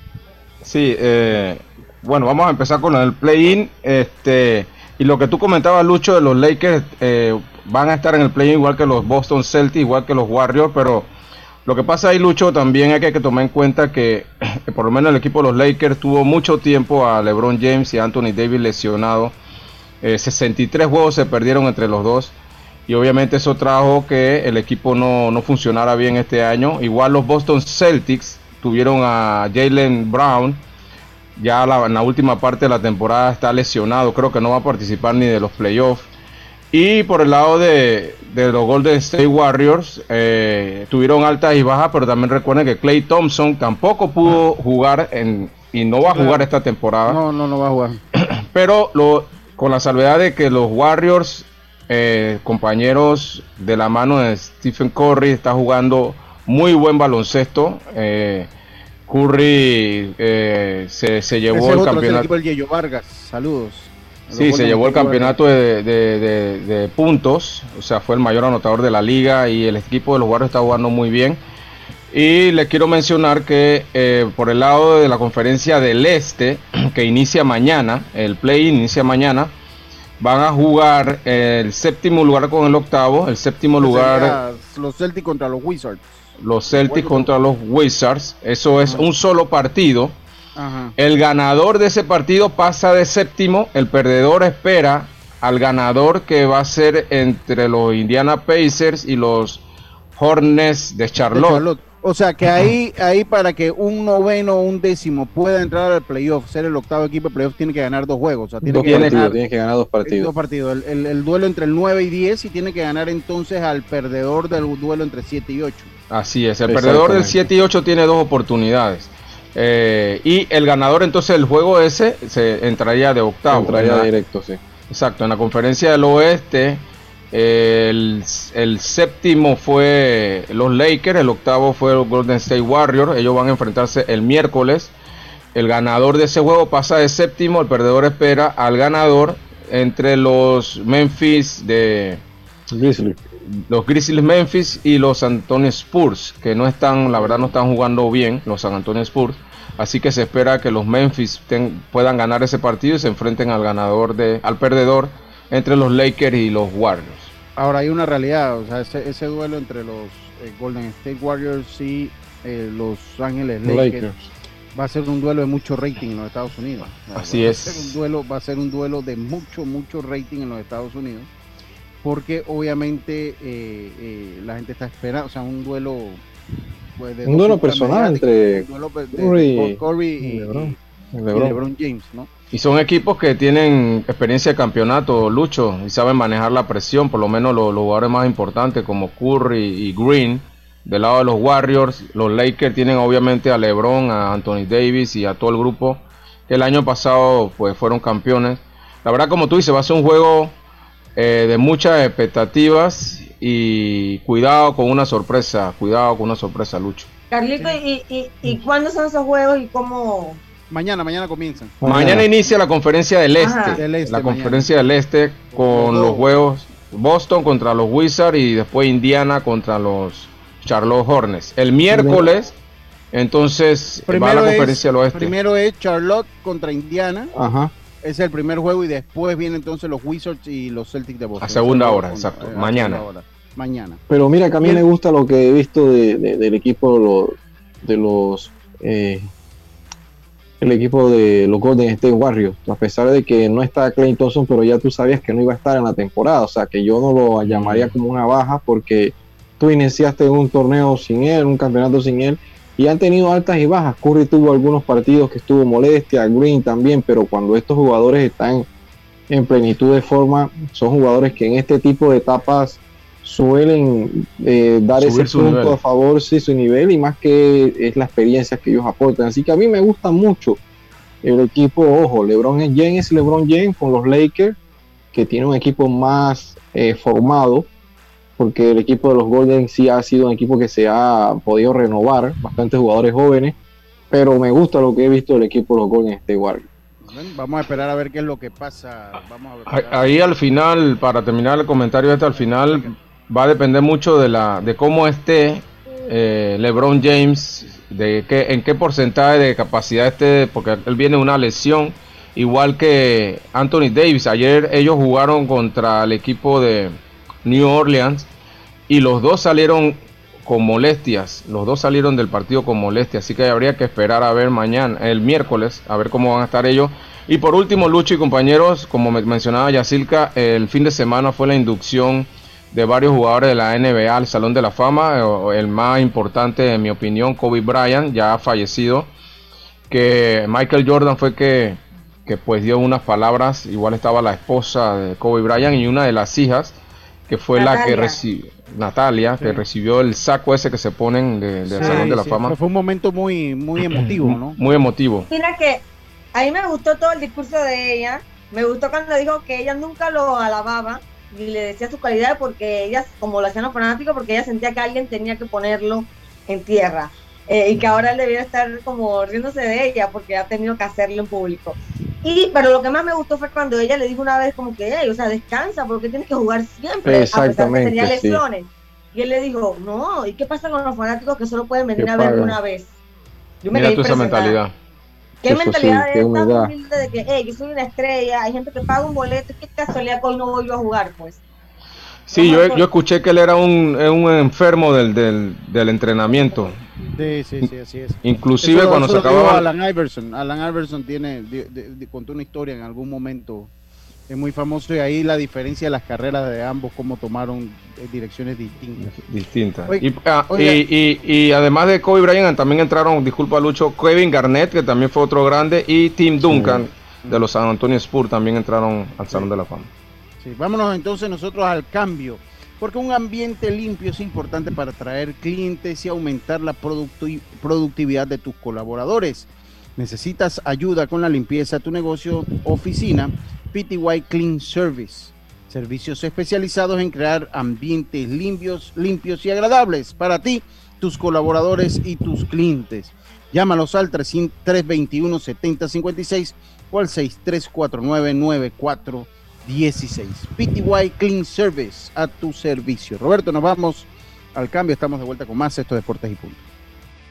Sí, eh, bueno, vamos a empezar con el play-in. Este, y lo que tú comentabas, Lucho, de los Lakers, eh, van a estar en el play-in igual que los Boston Celtics, igual que los Warriors, pero lo que pasa ahí, Lucho, también hay que, hay que tomar en cuenta que eh, por lo menos el equipo de los Lakers tuvo mucho tiempo a LeBron James y Anthony Davis lesionados. Eh, 63 juegos se perdieron entre los dos. Y obviamente eso trajo que el equipo no, no funcionara bien este año. Igual los Boston Celtics tuvieron a Jalen Brown. Ya la- en la última parte de la temporada está lesionado. Creo que no va a participar ni de los playoffs. Y por el lado de, de los Golden State Warriors, eh, tuvieron altas y bajas, pero también recuerden que Clay Thompson tampoco pudo jugar en, y no va a jugar esta temporada No, no, no va a jugar. pero lo, con la salvedad de que los Warriors, eh, compañeros de la mano de Stephen Curry, está jugando muy buen baloncesto. Eh, Curry eh, se, se llevó Ese el otro es el campeonato. equipo del Vargas. Saludos. Sí, se llevó el campeonato de, de- de- de puntos, o sea, fue el mayor anotador de la liga y el equipo de los Warriors está jugando muy bien. Y les quiero mencionar que eh, por el lado de la conferencia del Este, que inicia mañana, el play inicia mañana, van a jugar el séptimo lugar con el octavo, el séptimo lugar Los Celtics contra los Wizards. Los Celtics contra los Wizards, eso es un solo partido. Ajá. El ganador de ese partido pasa de séptimo. El perdedor espera al ganador que va a ser entre los Indiana Pacers y los Hornets de De Charlotte. O sea que ahí, ahí para que un noveno o un décimo pueda entrar al playoff, ser el octavo equipo de playoff, tiene que ganar dos juegos. O sea, tiene Dos que partidos, ganar tiene que ganar dos partidos. dos partidos. El, el- el duelo entre el 9 y 10 y tiene que ganar entonces al perdedor del duelo entre 7 y 8. Así es, el perdedor del Exactamente. 7 y 8 tiene dos oportunidades. Eh, y el ganador entonces del juego ese se entraría de octavo. Entraría directo, sí. Exacto, en la conferencia del oeste el, el séptimo fue los Lakers, el octavo fue los Golden State Warriors, ellos van a enfrentarse el miércoles. El ganador de ese juego pasa de séptimo, el perdedor espera al ganador entre los Memphis de Grizzlies. los Grizzlies Memphis y los San Antonio Spurs, que no están, la verdad no están jugando bien los San Antonio Spurs. Así que se espera que los Memphis ten- puedan ganar ese partido y se enfrenten al ganador de, al perdedor entre los Lakers y los Warriors. Ahora hay una realidad, o sea, ese, ese duelo entre los eh, Golden State Warriors y eh, Los Ángeles Lakers, Lakers. va a ser un duelo de mucho rating en los Estados Unidos. O sea, Así va a es. ser un duelo, va a ser un duelo de mucho, mucho rating en los Estados Unidos, porque obviamente eh, la gente está esperando, o sea, un duelo... pues, de Un duelo personal entre de Curry Curry y, y LeBron. y-. LeBron James, ¿no? Y son equipos que tienen experiencia de campeonato, Lucho, y saben manejar la presión, por lo menos los, los jugadores más importantes como Curry y Green. Del lado de los Warriors, los Lakers tienen obviamente a LeBron, a Anthony Davis y a todo el grupo que el año pasado pues fueron campeones. La verdad, como tú dices, va a ser un juego eh, de muchas expectativas y cuidado con una sorpresa, cuidado con una sorpresa, Lucho. Carlito, ¿y, y, y cuándo son esos juegos y cómo? Mañana, mañana comienzan. Mañana inicia la conferencia del este. Ajá. Del este, la mañana. conferencia del este con Los juegos Boston contra los Wizards y después Indiana contra los Charlotte Hornets. El miércoles, entonces va Primero la es, conferencia del oeste. primero es Charlotte contra Indiana. Ajá. Es el primer juego y después vienen entonces los Wizards y los Celtics de Boston. A segunda hora, exacto, a mañana. hora. Mañana. Pero mira que a mí Bien. me gusta lo que he visto de, de- del equipo de los, de los eh, el equipo de los Golden State Warriors, a pesar de que no está Clay Thompson, pero ya tú sabías que no iba a estar en la temporada, o sea que yo no lo llamaría como una baja porque tú iniciaste un torneo sin él, un campeonato sin él, y han tenido altas y bajas. Curry tuvo algunos partidos que estuvo molestia, Green también, pero cuando estos jugadores están en plenitud de forma, son jugadores que en este tipo de etapas suelen eh, dar Subir ese punto nivel. a favor, sí, su nivel, y más que es la experiencia que ellos aportan. Así que a mí me gusta mucho el equipo, ojo, LeBron James es LeBron James con los Lakers, que tiene un equipo más eh, formado, porque el equipo de los Golden sí ha sido un equipo que se ha podido renovar, bastantes jugadores jóvenes, pero me gusta lo que he visto del equipo de los Golden State Warriors. Vamos a esperar a ver qué es lo que pasa. Vamos a ver. Ahí- Ahí al final, para terminar el comentario este, al final va a depender mucho de la de cómo esté eh, LeBron James, de qué, en qué porcentaje de capacidad esté, porque él viene una lesión, igual que Anthony Davis. Ayer ellos jugaron contra el equipo de New Orleans y los dos salieron con molestias, los dos salieron del partido con molestias, así que habría que esperar a ver mañana, el miércoles, a ver cómo van a estar ellos. Y por último, Lucho y compañeros, como me mencionaba Yacilca, el fin de semana fue la inducción de varios jugadores de la NBA al Salón de la Fama, eh, el más importante en mi opinión, Kobe Bryant, ya ha fallecido, que Michael Jordan fue que, que pues dio unas palabras, igual estaba la esposa de Kobe Bryant y una de las hijas, que fue la que Natalia. recibió, Natalia, que Sí. recibió el saco ese que se ponen de- del Sí, Salón de la sí, Fama. Fue, fue un momento muy, muy emotivo, ¿no? Muy emotivo. Mira que a mí me gustó todo el discurso de ella. Me gustó cuando dijo que ella nunca lo alababa y le decía su calidad porque ella, como lo hacían los fanáticos, porque ella sentía que alguien tenía que ponerlo en tierra. Eh, y que ahora él debiera estar como riéndose de ella porque ha tenido que hacerlo en público. Y, pero lo que más me gustó fue cuando ella le dijo una vez como que, "Ey, o sea, descansa porque tienes que jugar siempre, a pesar de que Exactamente, tenía sí. lesiones. Y él le dijo, no, ¿y qué pasa con los fanáticos que solo pueden venir a verme pagan. una vez? Yo me Mira tú esa mentalidad. ¿Qué Eso sí, mentalidad qué es tan humildad. humilde de que, hey, yo soy una estrella, hay gente que paga un boleto, qué casualidad que hoy no voy yo a jugar, pues? Sí, yo, yo escuché que él era un, un enfermo del, del, del entrenamiento. Sí, sí, sí, así es. Inclusive Eso- cuando eso se acababa... Alan Iverson. Alan Iverson tiene, di- di- di- contó una historia en algún momento es muy famoso y ahí la diferencia de las carreras de ambos, cómo tomaron eh, direcciones distintas. Distintas. Y, ah, y- y- y además de Kobe Bryant, también entraron, disculpa Lucho, Kevin Garnett, que también fue otro grande, y Tim Duncan, de los San Antonio Spurs, también entraron al Salón de la Fama. Sí, vámonos entonces nosotros al cambio, porque un ambiente limpio es importante para atraer clientes y aumentar la producti- productividad de tus colaboradores. Necesitas ayuda con la limpieza de tu negocio, oficina, PTY Clean Service. Servicios especializados en crear ambientes limpios, limpios y agradables para ti, tus colaboradores y tus clientes. Llámalos al 300 321-7056 o al 6349-9416. PTY Clean Service a tu servicio. Roberto, nos vamos al cambio. Estamos de vuelta con más estos deportes y punto.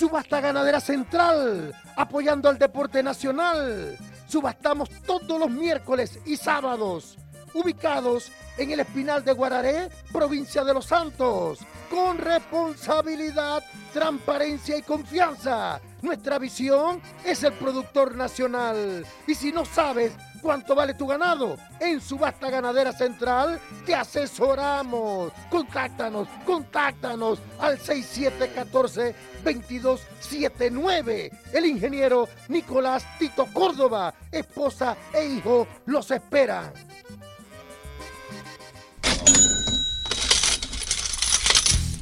Subasta Ganadera Central, apoyando al deporte nacional. Subastamos todos los miércoles y sábados, ubicados en el Espinal de Guararé, provincia de Los Santos, con responsabilidad, transparencia y confianza. Nuestra visión es el productor nacional. Y si no sabes cuánto vale tu ganado, en Subasta Ganadera Central te asesoramos. Contáctanos, contáctanos al 6714-2279. El ingeniero Nicolás Tito Córdoba, esposa e hijo los esperan.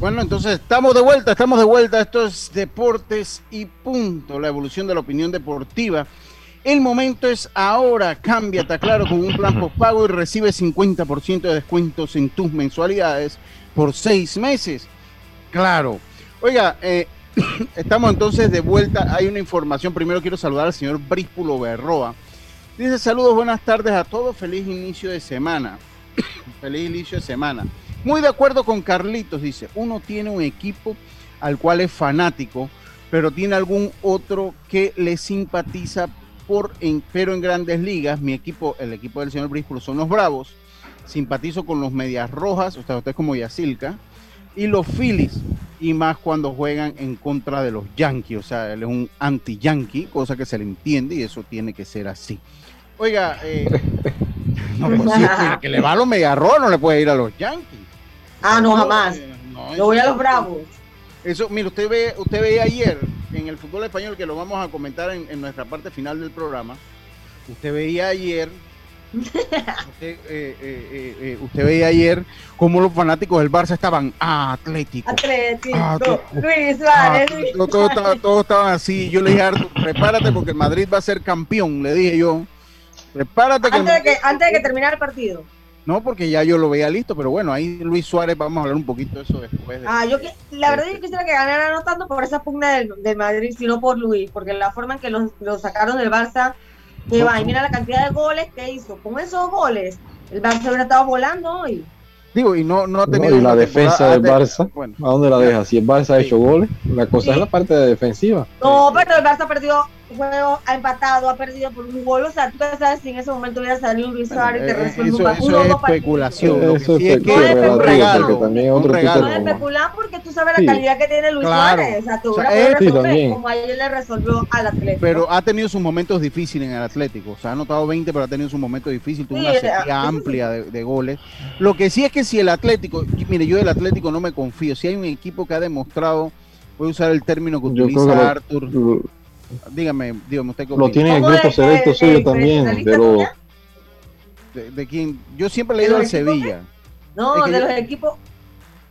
Bueno, entonces estamos de vuelta, estamos de vuelta. Esto es Deportes y punto, la evolución de la opinión deportiva. El momento es ahora. Cámbiate, claro, con un plan postpago y recibe 50% de descuentos en tus mensualidades por seis meses. Claro. Oiga, eh, estamos entonces de vuelta. Hay una información. Primero quiero saludar al señor Bríspulo Berroa. Dice saludos, buenas tardes a todos. Feliz inicio de semana. Feliz inicio de semana. Muy de acuerdo con Carlitos, dice, uno tiene un equipo al cual es fanático, pero tiene algún otro que le simpatiza por en, pero en grandes ligas, mi equipo, el equipo del señor Bríspulo son los Bravos, simpatizo con los Medias Rojas, o sea, usted es como Yacilca, y los Phillies, y más cuando juegan en contra de los Yankees, o sea, él es un anti-Yankee, cosa que se le entiende y eso tiene que ser así. Oiga, eh, no, pues sí, el que le va a los Medias Rojas no le puede ir a los Yankees. Ah, no, jamás. eh, no, Yo voy a los bravos. Eso, mire, usted ve, usted veía ayer en el fútbol español, que lo vamos a comentar en, en nuestra parte final del programa. Usted veía ayer, usted, eh, eh, usted veía ayer cómo los fanáticos del Barça estaban ah, atléticos. Atlético. Ah, tú- Luis Ah, Suárez. Luis todo estaba- todos estaban así. Yo le dije a Arthur, prepárate porque el Madrid va a ser campeón, le dije yo. Prepárate que Antes de que, antes de que terminara el partido. No, porque ya yo lo veía listo, pero bueno, ahí Luis Suárez, vamos a hablar un poquito de eso después. de- Ah, yo que- la verdad yo quisiera que ganara no tanto por esa pugna del, del Madrid, sino por Luis, porque la forma en que los, los sacaron del Barça, que va, y mira la cantidad de goles que hizo. Con esos goles, el Barça hubiera estado volando hoy. Digo, y no, no ha No, tenido y la defensa del de- Barça, bueno. ¿a dónde la deja? Si el Barça ha hecho goles, la cosa es la parte de defensiva. No, pero el Barça perdió juego ha empatado, ha perdido por un gol. O sea, tú ya sabes si en ese momento hubiera salido Luis Suárez y te Eh, resuelve eso, un, eso es especulación. Eso sí es que es un regalo. también es un otro regalo. No es Como- especular porque tú sabes Sí. la calidad que tiene Luis Claro. Suárez. O sea, tú O sea, es- resolver también. como ayer le resolvió al Atlético. Pero ha tenido sus momentos difíciles en el Atlético. O sea, ha anotado 20, pero ha tenido sus momentos difíciles. Tuvo Sí, una eh, sequía amplia de, de goles. Lo que sí es que si el Atlético, mire, yo del Atlético no me confío. Si hay un equipo que ha demostrado, voy a usar el término que utiliza que lo- Arthur. Dígame, dígame usted lo tiene el ¿Cómo grupo selecto eh, suyo eh, también, de los de, de quién? Yo siempre he ¿De leído los al Sevilla. No, Es que de yo- los equipos.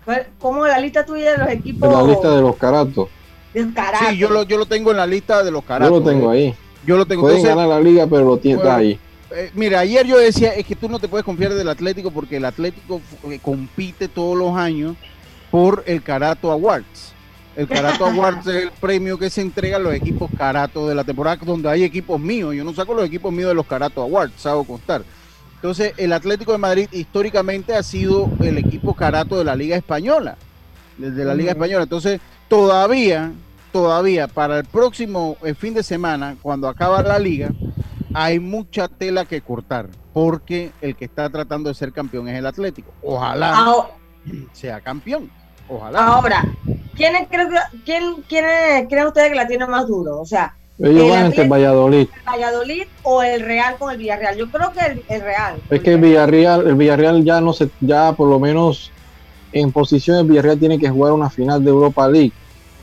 ¿cuál- ¿Cómo la lista tuya de los equipos? de la lista de los caratos. Sí, yo lo, yo lo tengo en la lista de los Yo caras. lo tengo ahí. Yo lo tengo. Pueden Entonces, ganar la liga, pero lo tiene Bueno, ahí. Eh, mira, ayer yo decía, es que tú no te puedes confiar del Atlético porque el Atlético eh, compite todos los años por el Carato Awards. El Carato Awards es el premio que se entrega a los equipos Carato de la temporada donde hay equipos míos. Yo no saco los equipos míos de los Carato Awards, hago constar. Entonces, el Atlético de Madrid históricamente ha sido el equipo Carato de la Liga Española, desde la Liga. Española. Entonces, todavía, todavía para el próximo eh, fin de semana, cuando acaba la liga, hay mucha tela que cortar, porque el que está tratando de ser campeón es el Atlético. Ojalá sea campeón. Ojalá. ahora, ¿quiénes creen, que- quién, quiénes creen ustedes que la tiene más duro? O sea, Ellos el van ante Atlético- Valladolid. ¿el Valladolid o el Real con el Villarreal? Yo creo que el, el Real. Es que el Villarreal, el Villarreal ya no se, ya por lo menos en posición el Villarreal tiene que jugar una final de Europa League.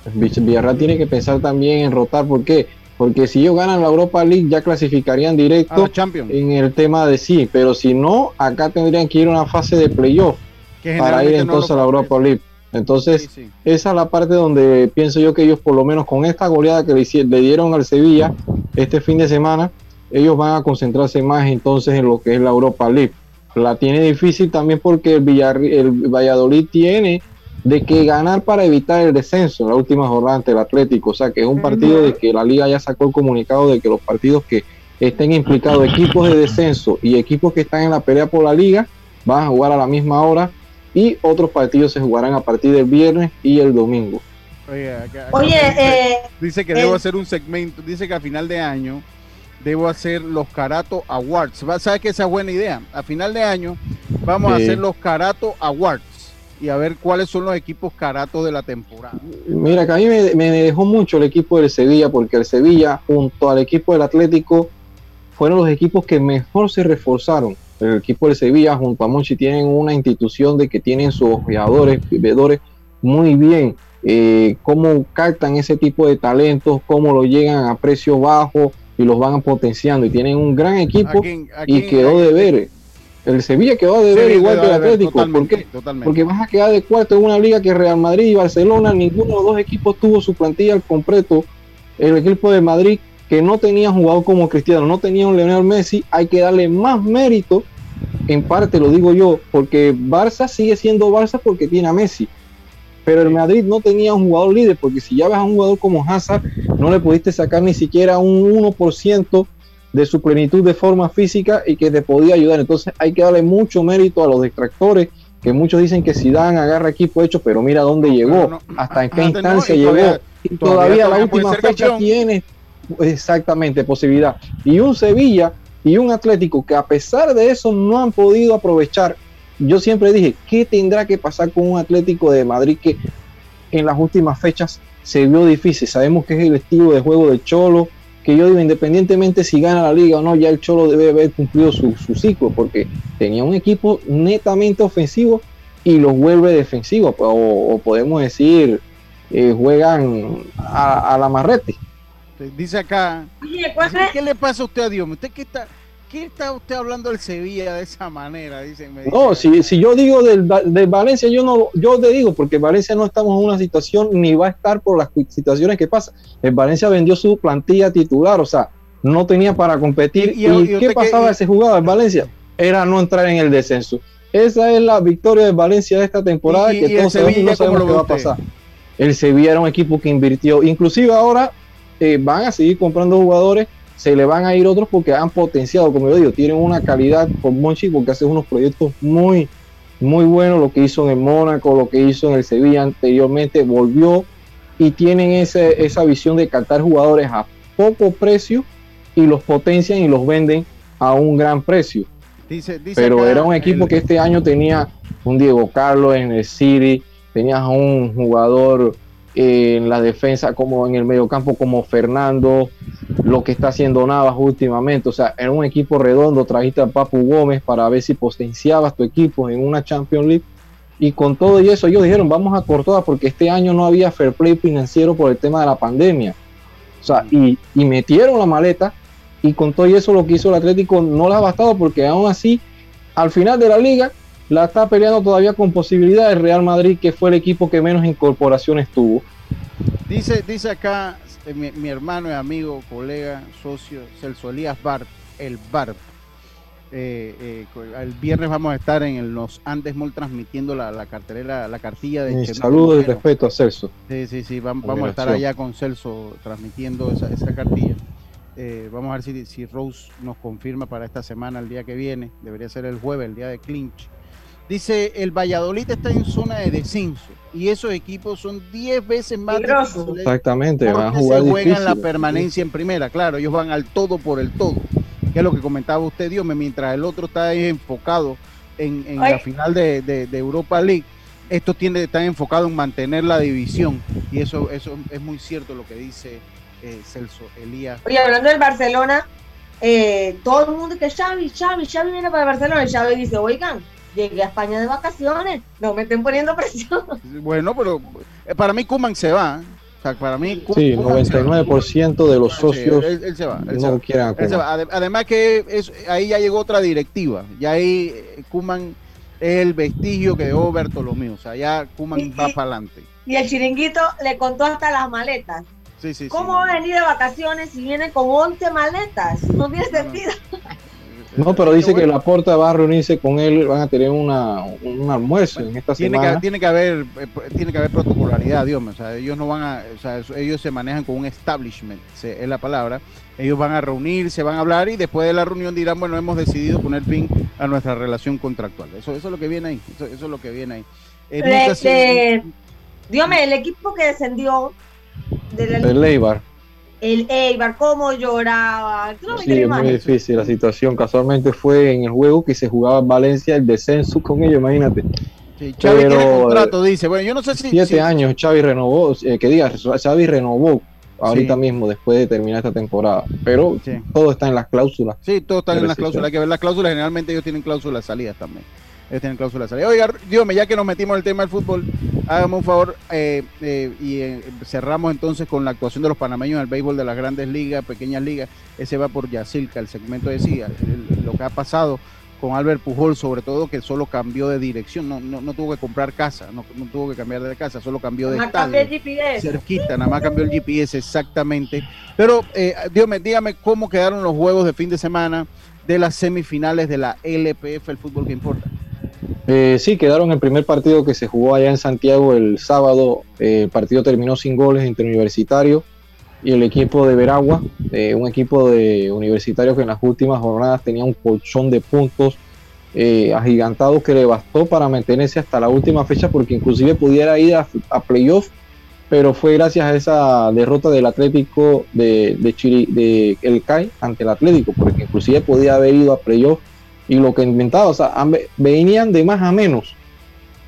El Villarreal tiene que pensar también en rotar, ¿por qué? Porque si ellos ganan la Europa League ya clasificarían A directo Champions. en el tema de sí, pero si no, acá tendrían que ir a una fase de playoff para ir no entonces a la Europa. League. Entonces, Sí, sí. esa es la parte donde pienso yo que ellos por lo menos con esta goleada que le dieron al Sevilla este fin de semana, ellos van a concentrarse más entonces en lo que es la Europa League. La tiene difícil también porque el, Villarri- el Valladolid tiene de que ganar para evitar el descenso en la última jornada ante el Atlético. O sea que es un partido de que la liga ya sacó el comunicado de que los partidos que estén implicados equipos de descenso y equipos que están en la pelea por la liga van a jugar a la misma hora y otros partidos se jugarán a partir del viernes y el domingo. Oye, acá- acá Oye, dice, eh, dice que debo hacer un segmento, dice que a final de año debo hacer los Carato Awards. ¿Sabes que esa es buena idea? A final de año vamos a hacer los Carato Awards y a ver cuáles son los equipos Carato de la temporada. Mira, que a mí me, me dejó mucho el equipo del Sevilla, porque el Sevilla, junto al equipo del Atlético, fueron los equipos que mejor se reforzaron. El equipo del Sevilla, junto a Monchi, tienen una institución de que tienen sus jugadores, veedores muy bien. Eh, cómo captan ese tipo de talentos, cómo lo llegan a precio bajo y los van potenciando. Y tienen un gran equipo ¿A quién- a y quedó de ver. El Sevilla quedó de ver igual que el Atlético. ¿Por qué? totalmente. Porque vas a quedar de cuarto en una liga que Real Madrid y Barcelona, ninguno de los dos equipos tuvo su plantilla al completo. El equipo de Madrid, que no tenía jugador como Cristiano, no tenía un Leonel Messi, hay que darle más mérito, en parte lo digo yo, porque Barça sigue siendo Barça porque tiene a Messi. Pero el Madrid no tenía un jugador líder, porque si ya ves a un jugador como Hazard, no le pudiste sacar ni siquiera un 1% de su plenitud de forma física y que te podía ayudar. Entonces hay que darle mucho mérito a los detractores, que muchos dicen que Zidane agarra equipo hecho, pero mira dónde llegó, no, hasta en qué antes no, instancia y llegó. todavía- y todavía- todavía, la última fecha campeón. tiene exactamente posibilidad. Y un Sevilla y un Atlético que a pesar de eso no han podido aprovechar. Yo siempre dije, ¿qué tendrá que pasar con un Atlético de Madrid que en las últimas fechas se vio difícil? Sabemos que es el estilo de juego de Cholo, que yo digo, independientemente si gana la liga o no, ya el Cholo debe haber cumplido su, ciclo, porque tenía un equipo netamente ofensivo y los vuelve defensivos, o, o podemos decir, eh, juegan a, a la marrete. Dice acá, Oye. ¿qué le pasa a usted a Dios? ¿Usted qué está, qué está usted hablando del Sevilla de esa manera? Dicen, me No, si, si yo digo del, del Valencia, yo no, yo te digo, porque Valencia no estamos en una situación ni va a estar por las situaciones que pasan. El Valencia vendió su plantilla titular, o sea, no tenía para competir. Y- ¿Y, y- y usted qué pasaba ese jugaba en Valencia? Era no entrar en el descenso. Esa es la victoria de Valencia de esta temporada, que todos no sabemos ¿cómo qué va a pasar. El Sevilla era un equipo que invirtió, inclusive ahora eh, van a seguir comprando jugadores, se le van a ir otros porque han potenciado, como yo digo, tienen una calidad con Monchi porque hace unos proyectos muy, muy buenos, lo que hizo en el Mónaco, lo que hizo en el Sevilla anteriormente, volvió y tienen ese, esa visión de captar jugadores a poco precio y los potencian y los venden a un gran precio. Dice, dice Pero era un equipo el- que este año tenía un Diego Carlos en el City, tenías a un jugador en la defensa como en el mediocampo como Fernando, lo que está haciendo Navas últimamente, o sea, era un equipo redondo, trajiste a Papu Gómez para ver si potenciabas tu equipo en una Champions League y con todo y eso ellos dijeron vamos a cortar porque este año no había fair play financiero por el tema de la pandemia. O sea, y, y metieron la maleta y con todo y eso lo que hizo el Atlético no les ha bastado porque aún así al final de la liga la está peleando todavía con posibilidad el Real Madrid que fue el equipo que menos incorporaciones tuvo. Dice, dice acá eh, mi, mi hermano y amigo, colega, socio, Celso Elías Bart, el Bart. Eh, eh, el viernes vamos a estar en el- los Andes Mall transmitiendo la, la cartelera, la cartilla de saludos y respeto a Celso. Sí, sí, sí, vam- vamos, a estar allá con Celso transmitiendo esa, esa cartilla. Eh, vamos a ver si, si Rose nos confirma para esta semana, el día que viene. Debería ser el jueves, el día de clinch. Dice, el Valladolid está en zona de descenso y esos equipos son 10 veces más difíciles Exactamente, van a jugar se juegan la permanencia en primera, claro, ellos van al todo por el todo, que es lo que comentaba usted, Dios, mientras el otro está ahí enfocado en, en la final de, de- de Europa League, estos tienen, están enfocados en mantener la división, y eso, eso es muy cierto lo que dice eh, Celso Elías. Oye, hablando del Barcelona, eh, todo el mundo que Xavi, Xavi, Xavi viene para el Barcelona. Y Xavi dice, oigan, llegué a España de vacaciones, no me estén poniendo presión. Bueno, pero eh, para mí Kuman se va, ¿eh? o sea, para mí Ku- Sí, Koeman se va. 99% de los Sí, socios él, él se va, él se no va. quieren a Él se Koeman. va. Ade- Además que es, ahí ya llegó otra directiva. Ya ahí eh, Kuman es el vestigio que dejó Bertolomé. O sea, ya Kuman Y- va para adelante. Y el chiringuito le contó hasta las maletas. Sí, sí, sí. ¿Cómo va a venir de vacaciones si viene con 11 maletas? No tiene sentido. No, pero dice que la porta va a reunirse con él, van a tener una, un almuerzo en esta Tiene semana. que, tiene que haber eh, tiene que haber protocolaridad, Dios mío. O sea, ellos no van a, o sea, ellos se manejan con un establishment, se- es la palabra. Ellos van a reunirse, van a hablar y después de la reunión dirán, bueno, hemos decidido poner fin a nuestra relación contractual. Eso, eso es lo que viene ahí. Eso, eso es lo que viene ahí. Eh, sido- le- Dígame, el equipo que descendió de la El Eibar. El Eibar, cómo lloraba. No Sí, es muy difícil la situación. Casualmente fue en el juego que se jugaba en Valencia el descenso con ellos, imagínate. Sí, Xavi Pero, tiene contrato, dice. Bueno, yo no sé si. Siete si- años Xavi renovó, eh, que diga, Xavi renovó ahorita Sí. mismo después de terminar esta temporada. Pero Sí. todo está en las cláusulas. Sí, todo está en las cláusulas. Hay que ver las cláusulas. Generalmente ellos tienen cláusulas de salidas también. Ellos tienen cláusulas de salida. Oiga, dígame, ya que nos metimos en el tema del fútbol, hágame un favor eh, eh, y eh, cerramos entonces con la actuación de los panameños en el béisbol de las grandes ligas, pequeñas ligas. Ese va por Yacilca, el segmento de sí, el- lo que ha pasado con Albert Pujol, sobre todo que solo cambió de dirección, no, no, no tuvo que comprar casa, no, no tuvo que cambiar de casa, solo cambió de estadio el GPS. cerquita, nada más cambió el GPS exactamente. Pero eh, dígame, dígame cómo quedaron los juegos de fin de semana de las semifinales de la LPF, el fútbol que importa. Eh, sí, quedaron el primer partido que se jugó allá en Santiago el sábado. Eh, el partido terminó sin goles entre Universitario y el equipo de Veragua, eh, un equipo de universitarios que en las últimas jornadas tenía un colchón de puntos eh, agigantados que le bastó para mantenerse hasta la última fecha porque inclusive pudiera ir a, a playoff, pero fue gracias a esa derrota del Atlético de, Chiri- de El CAI ante el Atlético, porque inclusive podía haber ido a playoff y lo que inventaba, o sea, venían de más a menos.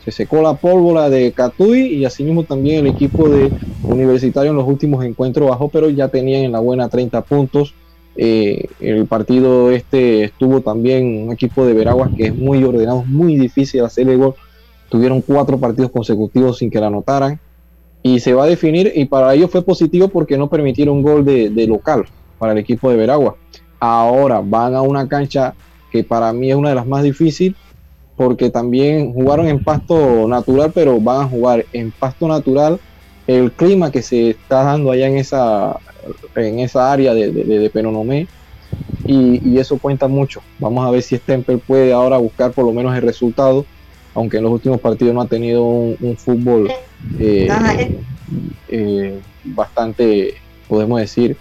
Se secó la pólvora de Catuy y asimismo también el equipo de Universitario en los últimos encuentros bajó, pero ya tenían en la buena 30 puntos. Eh, el partido este estuvo también un equipo de Veraguas que es muy ordenado, muy difícil hacerle gol. Tuvieron cuatro partidos consecutivos sin que la anotaran y se va a definir y para ellos fue positivo porque no permitieron gol de, de local para el equipo de Veragua. Ahora van a una cancha que para mí es una de las más difíciles porque también jugaron en pasto natural, pero van a jugar en pasto natural. El clima que se está dando allá en esa, en esa área de, de, de Penonomé y, y eso cuenta mucho. Vamos a ver si Stemper puede ahora buscar por lo menos el resultado, aunque en los últimos partidos no ha tenido un, un fútbol eh, eh, bastante, podemos decir,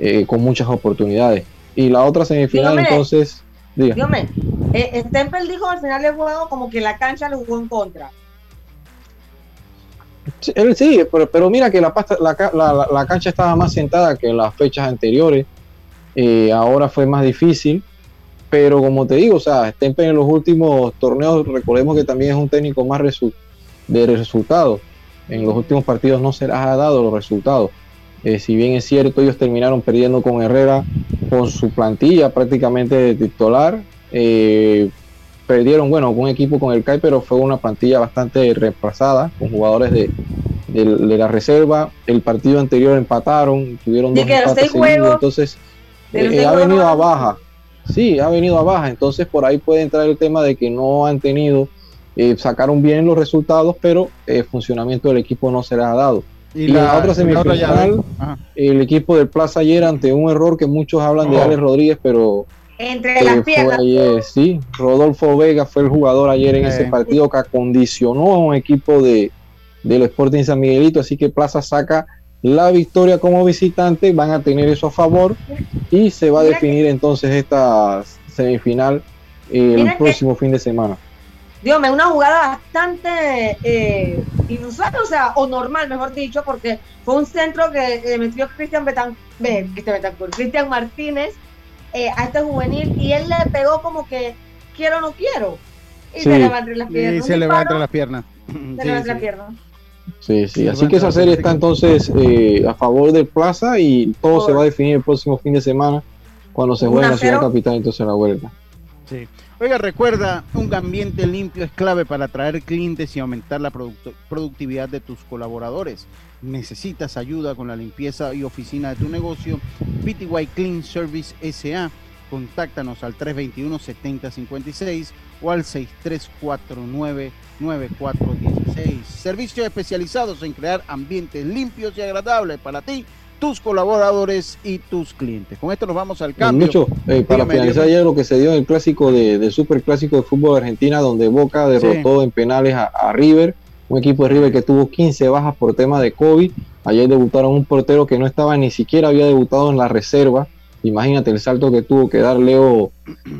eh, con muchas oportunidades. Y la otra semifinal, entonces, diga. dígame, eh, Stempel dijo al final del juego como que la cancha lo jugó en contra. Sí, él sí, pero, pero mira que la, pasta- la, ca- la- la- la cancha estaba más sentada que en las fechas anteriores. Eh, ahora fue más difícil. Pero como te digo, o sea, Stempe en los últimos torneos, recordemos que también es un técnico más resu- de resultados. En los últimos partidos no se les ha dado los resultados. Eh, si bien es cierto, ellos terminaron perdiendo con Herrera con su plantilla prácticamente de titular. eh, perdieron, bueno, con un equipo con el CAI, pero fue una plantilla bastante reemplazada, con jugadores de, de, de la reserva. El partido anterior empataron, tuvieron dos empates seguidos, juegos- entonces eh, ha venido a baja. Sí, ha venido a baja, entonces por ahí puede entrar el tema de que no han tenido, eh, sacaron bien los resultados, pero el funcionamiento del equipo no se les ha dado. Y la- la otra y la otra semifinal, el equipo del Plaza ayer ante un error que muchos hablan de Oh. Alex Rodríguez, pero Entre las piernas. ayer, sí, Rodolfo Vega fue el jugador ayer en ese partido que acondicionó a un equipo de del Sporting San Miguelito, así que Plaza saca la victoria como visitante, van a tener eso a favor y se va a definir entonces esta semifinal eh, el que- próximo fin de semana. Dios mío, una jugada bastante eh, inusual, o sea, o normal, mejor dicho, porque fue un centro que eh, metió Cristian Betan, eh, Cristian Betancourt, Cristian Martínez eh, a este juvenil y él le pegó como que quiero o no quiero. Y Sí. se le va entre las Y piernas. se un le va entre las piernas. Se Sí, le va entre sí. las piernas. Sí, sí, Sí, así que esa serie está entonces eh, a favor del Plaza y todo se va a definir el próximo fin de semana cuando se juegue en la 1-0. ciudad capital entonces la vuelta. Sí. Oiga, recuerda, un ambiente limpio es clave para atraer clientes y aumentar la productividad de tus colaboradores. Necesitas ayuda con la limpieza y oficina de tu negocio. PTY Clean Service SA. Contáctanos al 321-7056 o al 6349-9416. Servicios especializados en crear ambientes limpios y agradables para ti, tus colaboradores y tus clientes. Con esto nos vamos al cambio. Mucho, eh, para Dígame, finalizar ayer lo que se dio en el clásico de, del super clásico de fútbol de Argentina, donde Boca derrotó en penales a, a River, un equipo de River que tuvo 15 bajas por tema de COVID. Ayer debutaron un portero que no estaba ni siquiera había debutado en la reserva. Imagínate el salto que tuvo que dar Leo,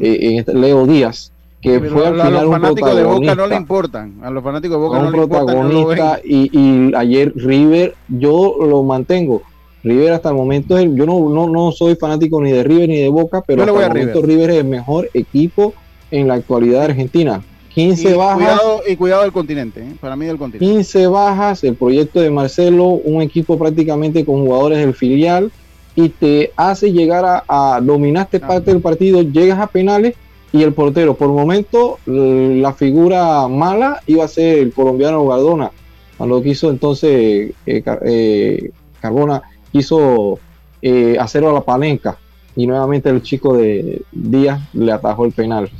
eh, este- Leo Díaz, que Pero fue al a, a final los un fanáticos de Boca no le importan. A los fanáticos de Boca no le importan. no y, y ayer River, yo lo mantengo. River hasta el momento, es el- yo no, no, no soy fanático ni de River ni de Boca, pero hasta el a momento River. es el mejor equipo en la actualidad de Argentina. 15 y, bajas, cuidado, y cuidado del continente, ¿eh? para mí del continente. 15 bajas, el proyecto de Marcelo, un equipo prácticamente con jugadores del filial y te hace llegar a, a dominaste parte del partido, llegas a penales y el portero, por momento, la figura mala iba a ser el colombiano Gardona, cuando quiso entonces eh, eh, Carbona quiso eh, hacerlo a la palenca y nuevamente el chico de Díaz le atajó el penal.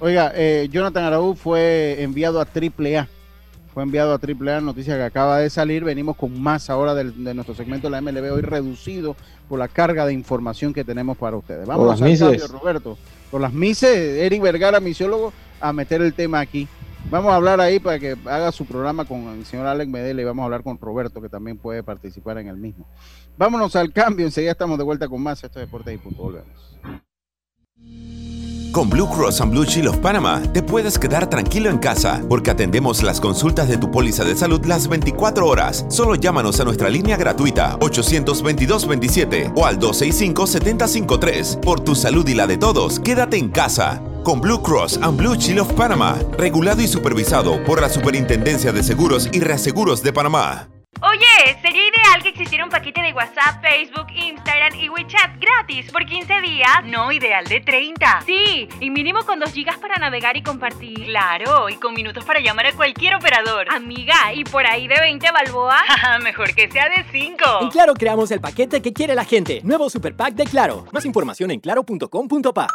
Oiga, eh, Jonathan Araúz fue enviado a AAA. Fue enviado a AAA, noticia que acaba de salir. Venimos con más ahora del- de, nuestro segmento de la MLB, hoy reducido por la carga de información que tenemos para ustedes. Vamos cambio, Roberto. Por las mises, Eric Vergara, misiólogo, a meter el tema aquí. Vamos a hablar ahí para que haga su programa con el señor Alex Medela y vamos a hablar con Roberto, que también puede participar en el mismo. Vámonos al cambio, enseguida estamos de vuelta con más. Esto es Deportes y Punto. Volvemos. Con Blue Cross and Blue Shield of Panama te puedes quedar tranquilo en casa porque atendemos las consultas de tu póliza de salud las 24 horas. Solo llámanos a nuestra línea gratuita 822-27 o al 265-753. Por tu salud y la de todos, quédate en casa. Con Blue Cross and Blue Shield of Panama, regulado y supervisado por la Superintendencia de Seguros y Reaseguros de Panamá. Oye, sería ideal que existiera un paquete de WhatsApp, Facebook, Instagram y WeChat gratis por 15 días. No, ideal de 30. Sí, y mínimo con 2 gigas para navegar y compartir. Claro, y con minutos para llamar a cualquier operador. Amiga, ¿y por ahí de 20 balboas? Mejor que sea de 5. En Claro creamos el paquete que quiere la gente. Nuevo Super Pack de Claro. Más información en claro.com.pa.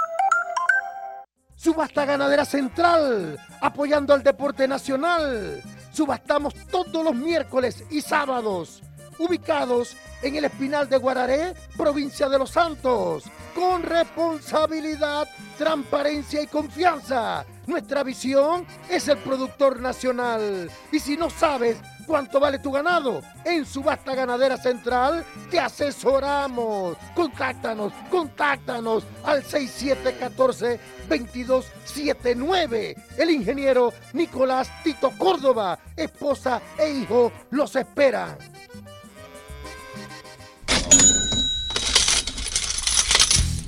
Subasta Ganadera Central, apoyando al deporte nacional. Subastamos todos los miércoles y sábados, ubicados en el Espinal de Guararé, provincia de Los Santos, con responsabilidad, transparencia y confianza. Nuestra visión es el productor nacional. Y si no sabes ¿Cuánto vale tu ganado? En Subasta Ganadera Central te asesoramos. Contáctanos, contáctanos al 6714-2279. El ingeniero Nicolás Tito Córdoba, esposa e hijo los esperan.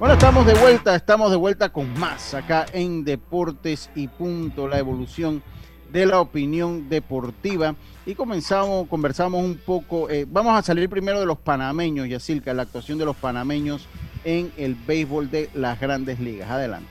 Bueno, estamos de vuelta, estamos de vuelta con más acá en Deportes y Punto, la evolución de la opinión deportiva. Y comenzamos, conversamos un poco, eh, vamos a salir primero de los panameños, Yacilca, la actuación de los panameños en el béisbol de las grandes ligas. Adelante.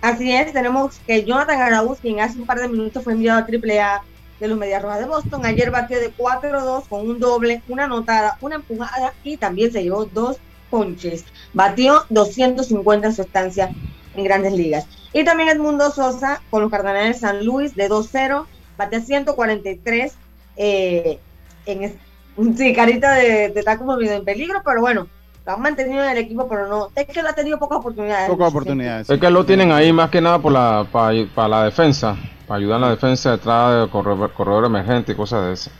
Así es, tenemos que Jonathan Arauz, quien hace un par de minutos fue enviado a AAA de los Medias Rojas de Boston, ayer batió de 4-2 con un doble, una anotada, una empujada y también se llevó dos ponches. Batió 250 en su estancia en grandes ligas. Y también Edmundo Sosa con los Cardenales de San Luis de 2-0, batea 143. Eh, en, sí, carita de, de estar como en peligro, pero bueno, lo han mantenido en el equipo, pero no, es que lo ha tenido pocas oportunidades. Pocas oportunidades. Es que lo tienen ahí más que nada por la, para, la defensa, para ayudar en la defensa detrás de corredor, corredor emergente y cosas de eso.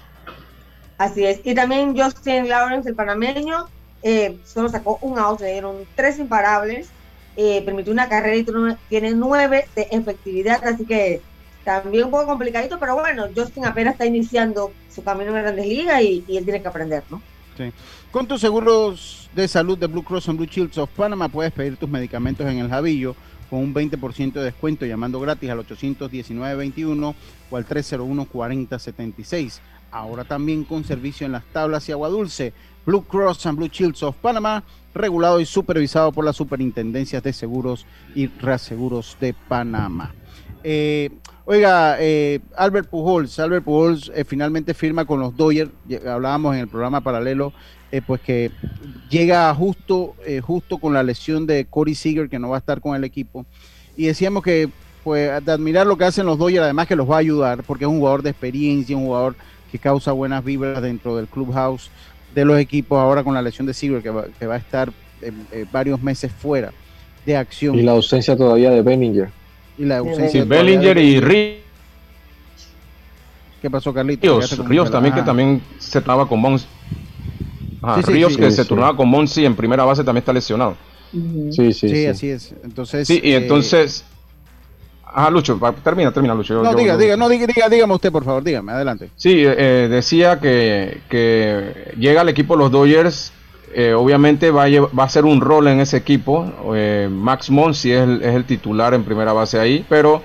Así es. Y también Justin Lawrence, el panameño, eh, solo sacó un out, le dieron tres imparables, eh, permitió una carrera y tiene nueve de efectividad, así que también un poco complicadito, pero bueno, Justin apenas está iniciando su camino en Grandes Ligas y, él tiene que aprender, ¿no? Con tus seguros de salud de Blue Cross and Blue Shields of Panama puedes pedir tus medicamentos en el Javillo con un 20% de descuento llamando gratis al 819-21 o al 301-4076. Ahora también con servicio en las tablas y agua dulce. Blue Cross and Blue Shields of Panama, regulado y supervisado por las superintendencias de seguros y reaseguros de Panamá. Eh, oiga, eh, Albert Pujols, Albert Pujols eh, finalmente firma con los Dodgers, hablábamos en el programa paralelo, pues que llega justo, justo con la lesión de Corey Seager, que no va a estar con el equipo, y decíamos que pues de admirar lo que hacen los Dodgers, además que los va a ayudar, porque es un jugador de experiencia, un jugador que causa buenas vibras dentro del clubhouse de los equipos ahora con la lesión de Seager que va, que va a estar eh, varios meses fuera de acción. Y la ausencia todavía de Bellinger. Y la ausencia sí, Bellinger y Ríos. ¿Qué pasó, Carlitos? Ríos, también que también se turnaba con Monsi. Ríos que se turnaba con Monsi en primera base también está lesionado. Sí, sí, sí, así es. Entonces, sí, y eh, entonces Ah, Lucho, termina, termina, Lucho. no, diga, diga, no, diga, dígame usted, por favor, dígame, adelante. Sí, eh, decía que, que, llega al equipo los Dodgers, eh, obviamente va a, va a ser un rol en ese equipo. Eh, Max Monsi es el, es el titular en primera base ahí, pero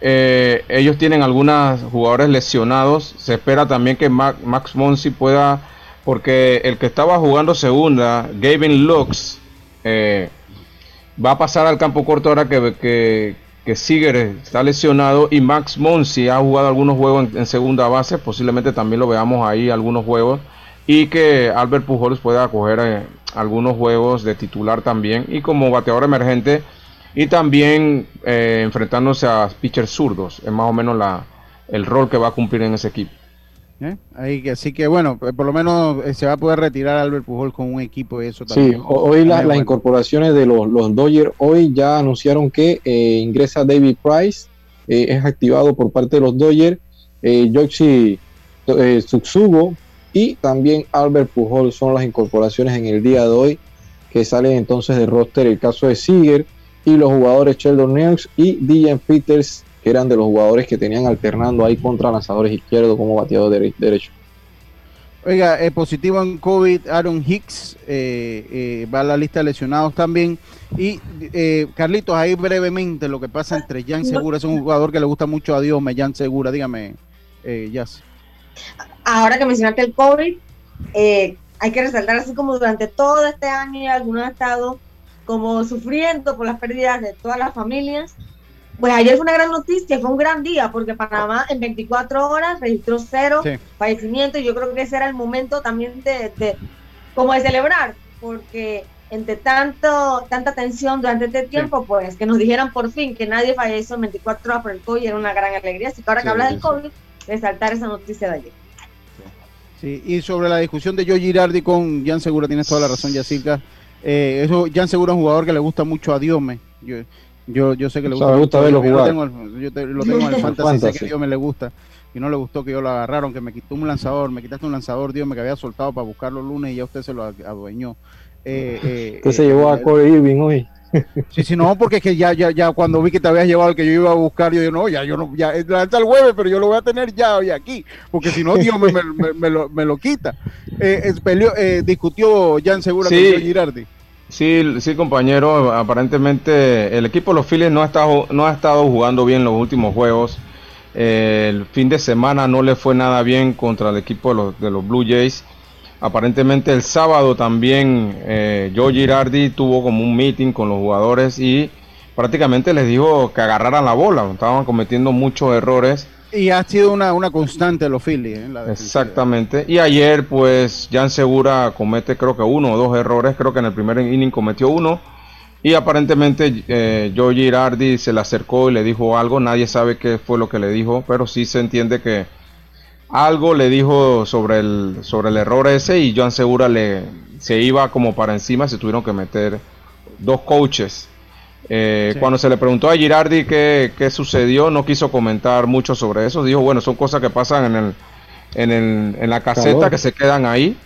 ellos tienen algunos jugadores lesionados. Se espera también que Max Monsi pueda, porque el que estaba jugando segunda, Gavin Lux, va a pasar al campo corto ahora que, que que Siger está lesionado y Max Monsi ha jugado algunos juegos en, segunda base, posiblemente también lo veamos ahí algunos juegos y que Albert Pujols pueda coger eh, algunos juegos de titular también y como bateador emergente y también eh, enfrentándose a pitchers zurdos, es más o menos la, el rol que va a cumplir en ese equipo. ¿Eh? Ahí, así que bueno, eh, por lo menos eh, se va a poder retirar Albert Pujol con un equipo y eso también. Sí, hoy las incorporaciones de los, los Dodgers, hoy ya anunciaron que ingresa David Price, es activado por parte de los Dodgers, eh, Yoshi Tsutsugo y también Albert Pujol son las incorporaciones en el día de hoy que salen entonces de roster el caso de Seager y los jugadores Sheldon News y Diane Peters que eran de los jugadores que tenían alternando ahí contra lanzadores izquierdos como bateador derecho. Oiga, es positivo en COVID, Aaron Hicks eh, eh, va a la lista de lesionados también. Y eh, Carlitos, ahí brevemente lo que pasa entre Jan Segura, es un jugador que le gusta mucho a Dios, me Jan Segura, dígame, eh, Jazz. Ahora que mencionaste el COVID, hay que resaltar así como durante todo este año algunos han estado como sufriendo por las pérdidas de todas las familias pues ayer fue una gran noticia, fue un gran día, porque Panamá en 24 horas registró cero fallecimientos y yo creo que ese era el momento también de, de como de celebrar, porque entre tanto, tanta tensión durante este tiempo, pues que nos dijeran por fin que nadie falleció en 24 horas por el COVID era una gran alegría. Así que ahora que hablas del COVID, resaltar esa noticia de ayer. Sí, y sobre la discusión de Joe Girardi con Jan Segura, tienes toda la razón, Yacirca. Eh, eso, Jan Segura es un jugador que le gusta mucho a Diome. Yo, yo, yo sé que le gusta. gusta verlo jugar. Yo, lo tengo en el fantasy, sé que Diome le gusta. Y no le gustó que yo lo agarraron, que me quitó un lanzador, me quitaste un lanzador, Diome, que había soltado para buscarlo el lunes y ya usted se lo adueñó. Eh, eh, que se llevó a Corey Irving hoy. Sí, sí, no, porque es que ya, ya, ya cuando vi que te habías llevado el que yo iba a buscar, yo digo, no, ya, yo no, ya, está el jueves, pero yo lo voy a tener ya hoy aquí, porque si no, Dios me, me, me, lo, me lo quita. Eh, eh, discutió Jan Segura sí, con Girardi. Sí, sí, compañero, aparentemente el equipo de los Phillies no ha estado, no ha estado jugando bien los últimos juegos. el fin de semana no le fue nada bien contra el equipo de los, de los Blue Jays. Aparentemente el sábado también eh, Joe Girardi tuvo como un meeting con los jugadores y prácticamente les dijo que agarraran la bola. Estaban cometiendo muchos errores. Y ha sido una, una constante los Phillies. ¿eh? Exactamente. Y ayer pues Jan Segura comete creo que uno o dos errores. Creo que en el primer inning cometió uno. Y aparentemente eh, Joe Girardi se le acercó y le dijo algo. Nadie sabe qué fue lo que le dijo, pero sí se entiende que algo le dijo sobre el, sobre el error ese y Joan Segura le, se iba como para encima, se tuvieron que meter dos coaches. Eh, cuando se le preguntó a Girardi qué, qué, sucedió, no quiso comentar mucho sobre eso. Dijo, bueno, son cosas que pasan en, el, en, el, en la caseta que se quedan ahí.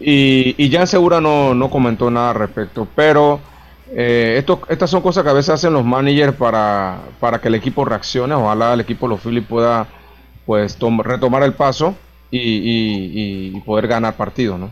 Y, y Jan Segura no, no comentó nada al respecto. Pero eh, esto, estas son cosas que a veces hacen los managers para, para que el equipo reaccione. Ojalá el equipo de los Phillies pueda pues retomar el paso y, poder ganar partido, ¿no?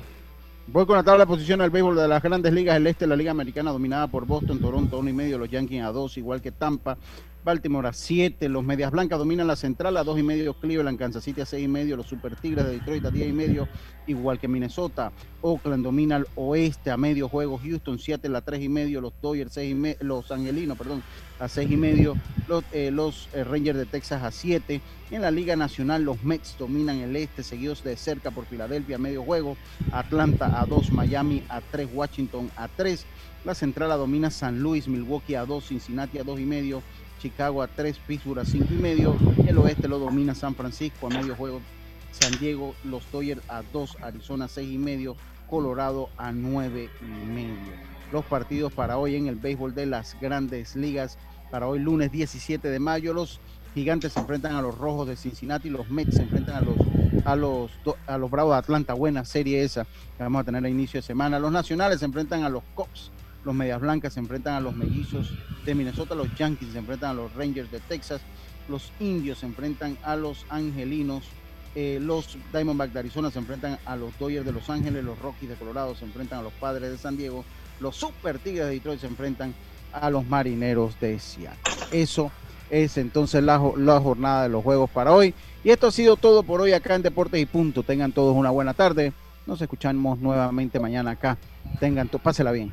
Voy con la tabla de posiciones del béisbol de las grandes ligas. El este, la Liga Americana dominada por Boston, Toronto, uno y medio, los Yankees a dos, igual que Tampa. Baltimore a 7, los Medias Blancas dominan la central a 2 y medio, Cleveland, Kansas City a 6 y medio, los Super Tigres de Detroit a 10 y medio, igual que Minnesota, Oakland domina al oeste a medio juego, Houston 7 a 3 y medio, los Dodgers 6 y medio, los Angelinos, perdón, a 6 y medio, los, eh, los eh, Rangers de Texas a 7, en la Liga Nacional los Mets dominan el este, seguidos de cerca por Filadelfia a medio juego, Atlanta a 2, Miami a 3, Washington a 3, la central la domina San Luis, Milwaukee a 2, Cincinnati a 2 y medio, Chicago a 3, Pittsburgh a 5 y medio. El oeste lo domina San Francisco a medio juego. San Diego, los Dodgers a 2, Arizona a 6 y medio, Colorado a 9 y medio. Los partidos para hoy en el béisbol de las grandes ligas. Para hoy lunes 17 de mayo, los gigantes se enfrentan a los rojos de Cincinnati, los Mets se enfrentan a los a los a los Bravos de Atlanta, buena serie esa que vamos a tener a inicio de semana. Los nacionales se enfrentan a los Cops los Medias Blancas se enfrentan a los Mellizos de Minnesota, los Yankees se enfrentan a los Rangers de Texas, los Indios se enfrentan a los Angelinos, eh, los Diamondbacks de Arizona se enfrentan a los Dodgers de Los Ángeles, los Rockies de Colorado se enfrentan a los Padres de San Diego, los Super Tigres de Detroit se enfrentan a los Marineros de Seattle. Eso es entonces la, jornada de los juegos para hoy. Y esto ha sido todo por hoy acá en Deportes y Punto. Tengan todos una buena tarde. Nos escuchamos nuevamente mañana acá. Tengan, pásela bien.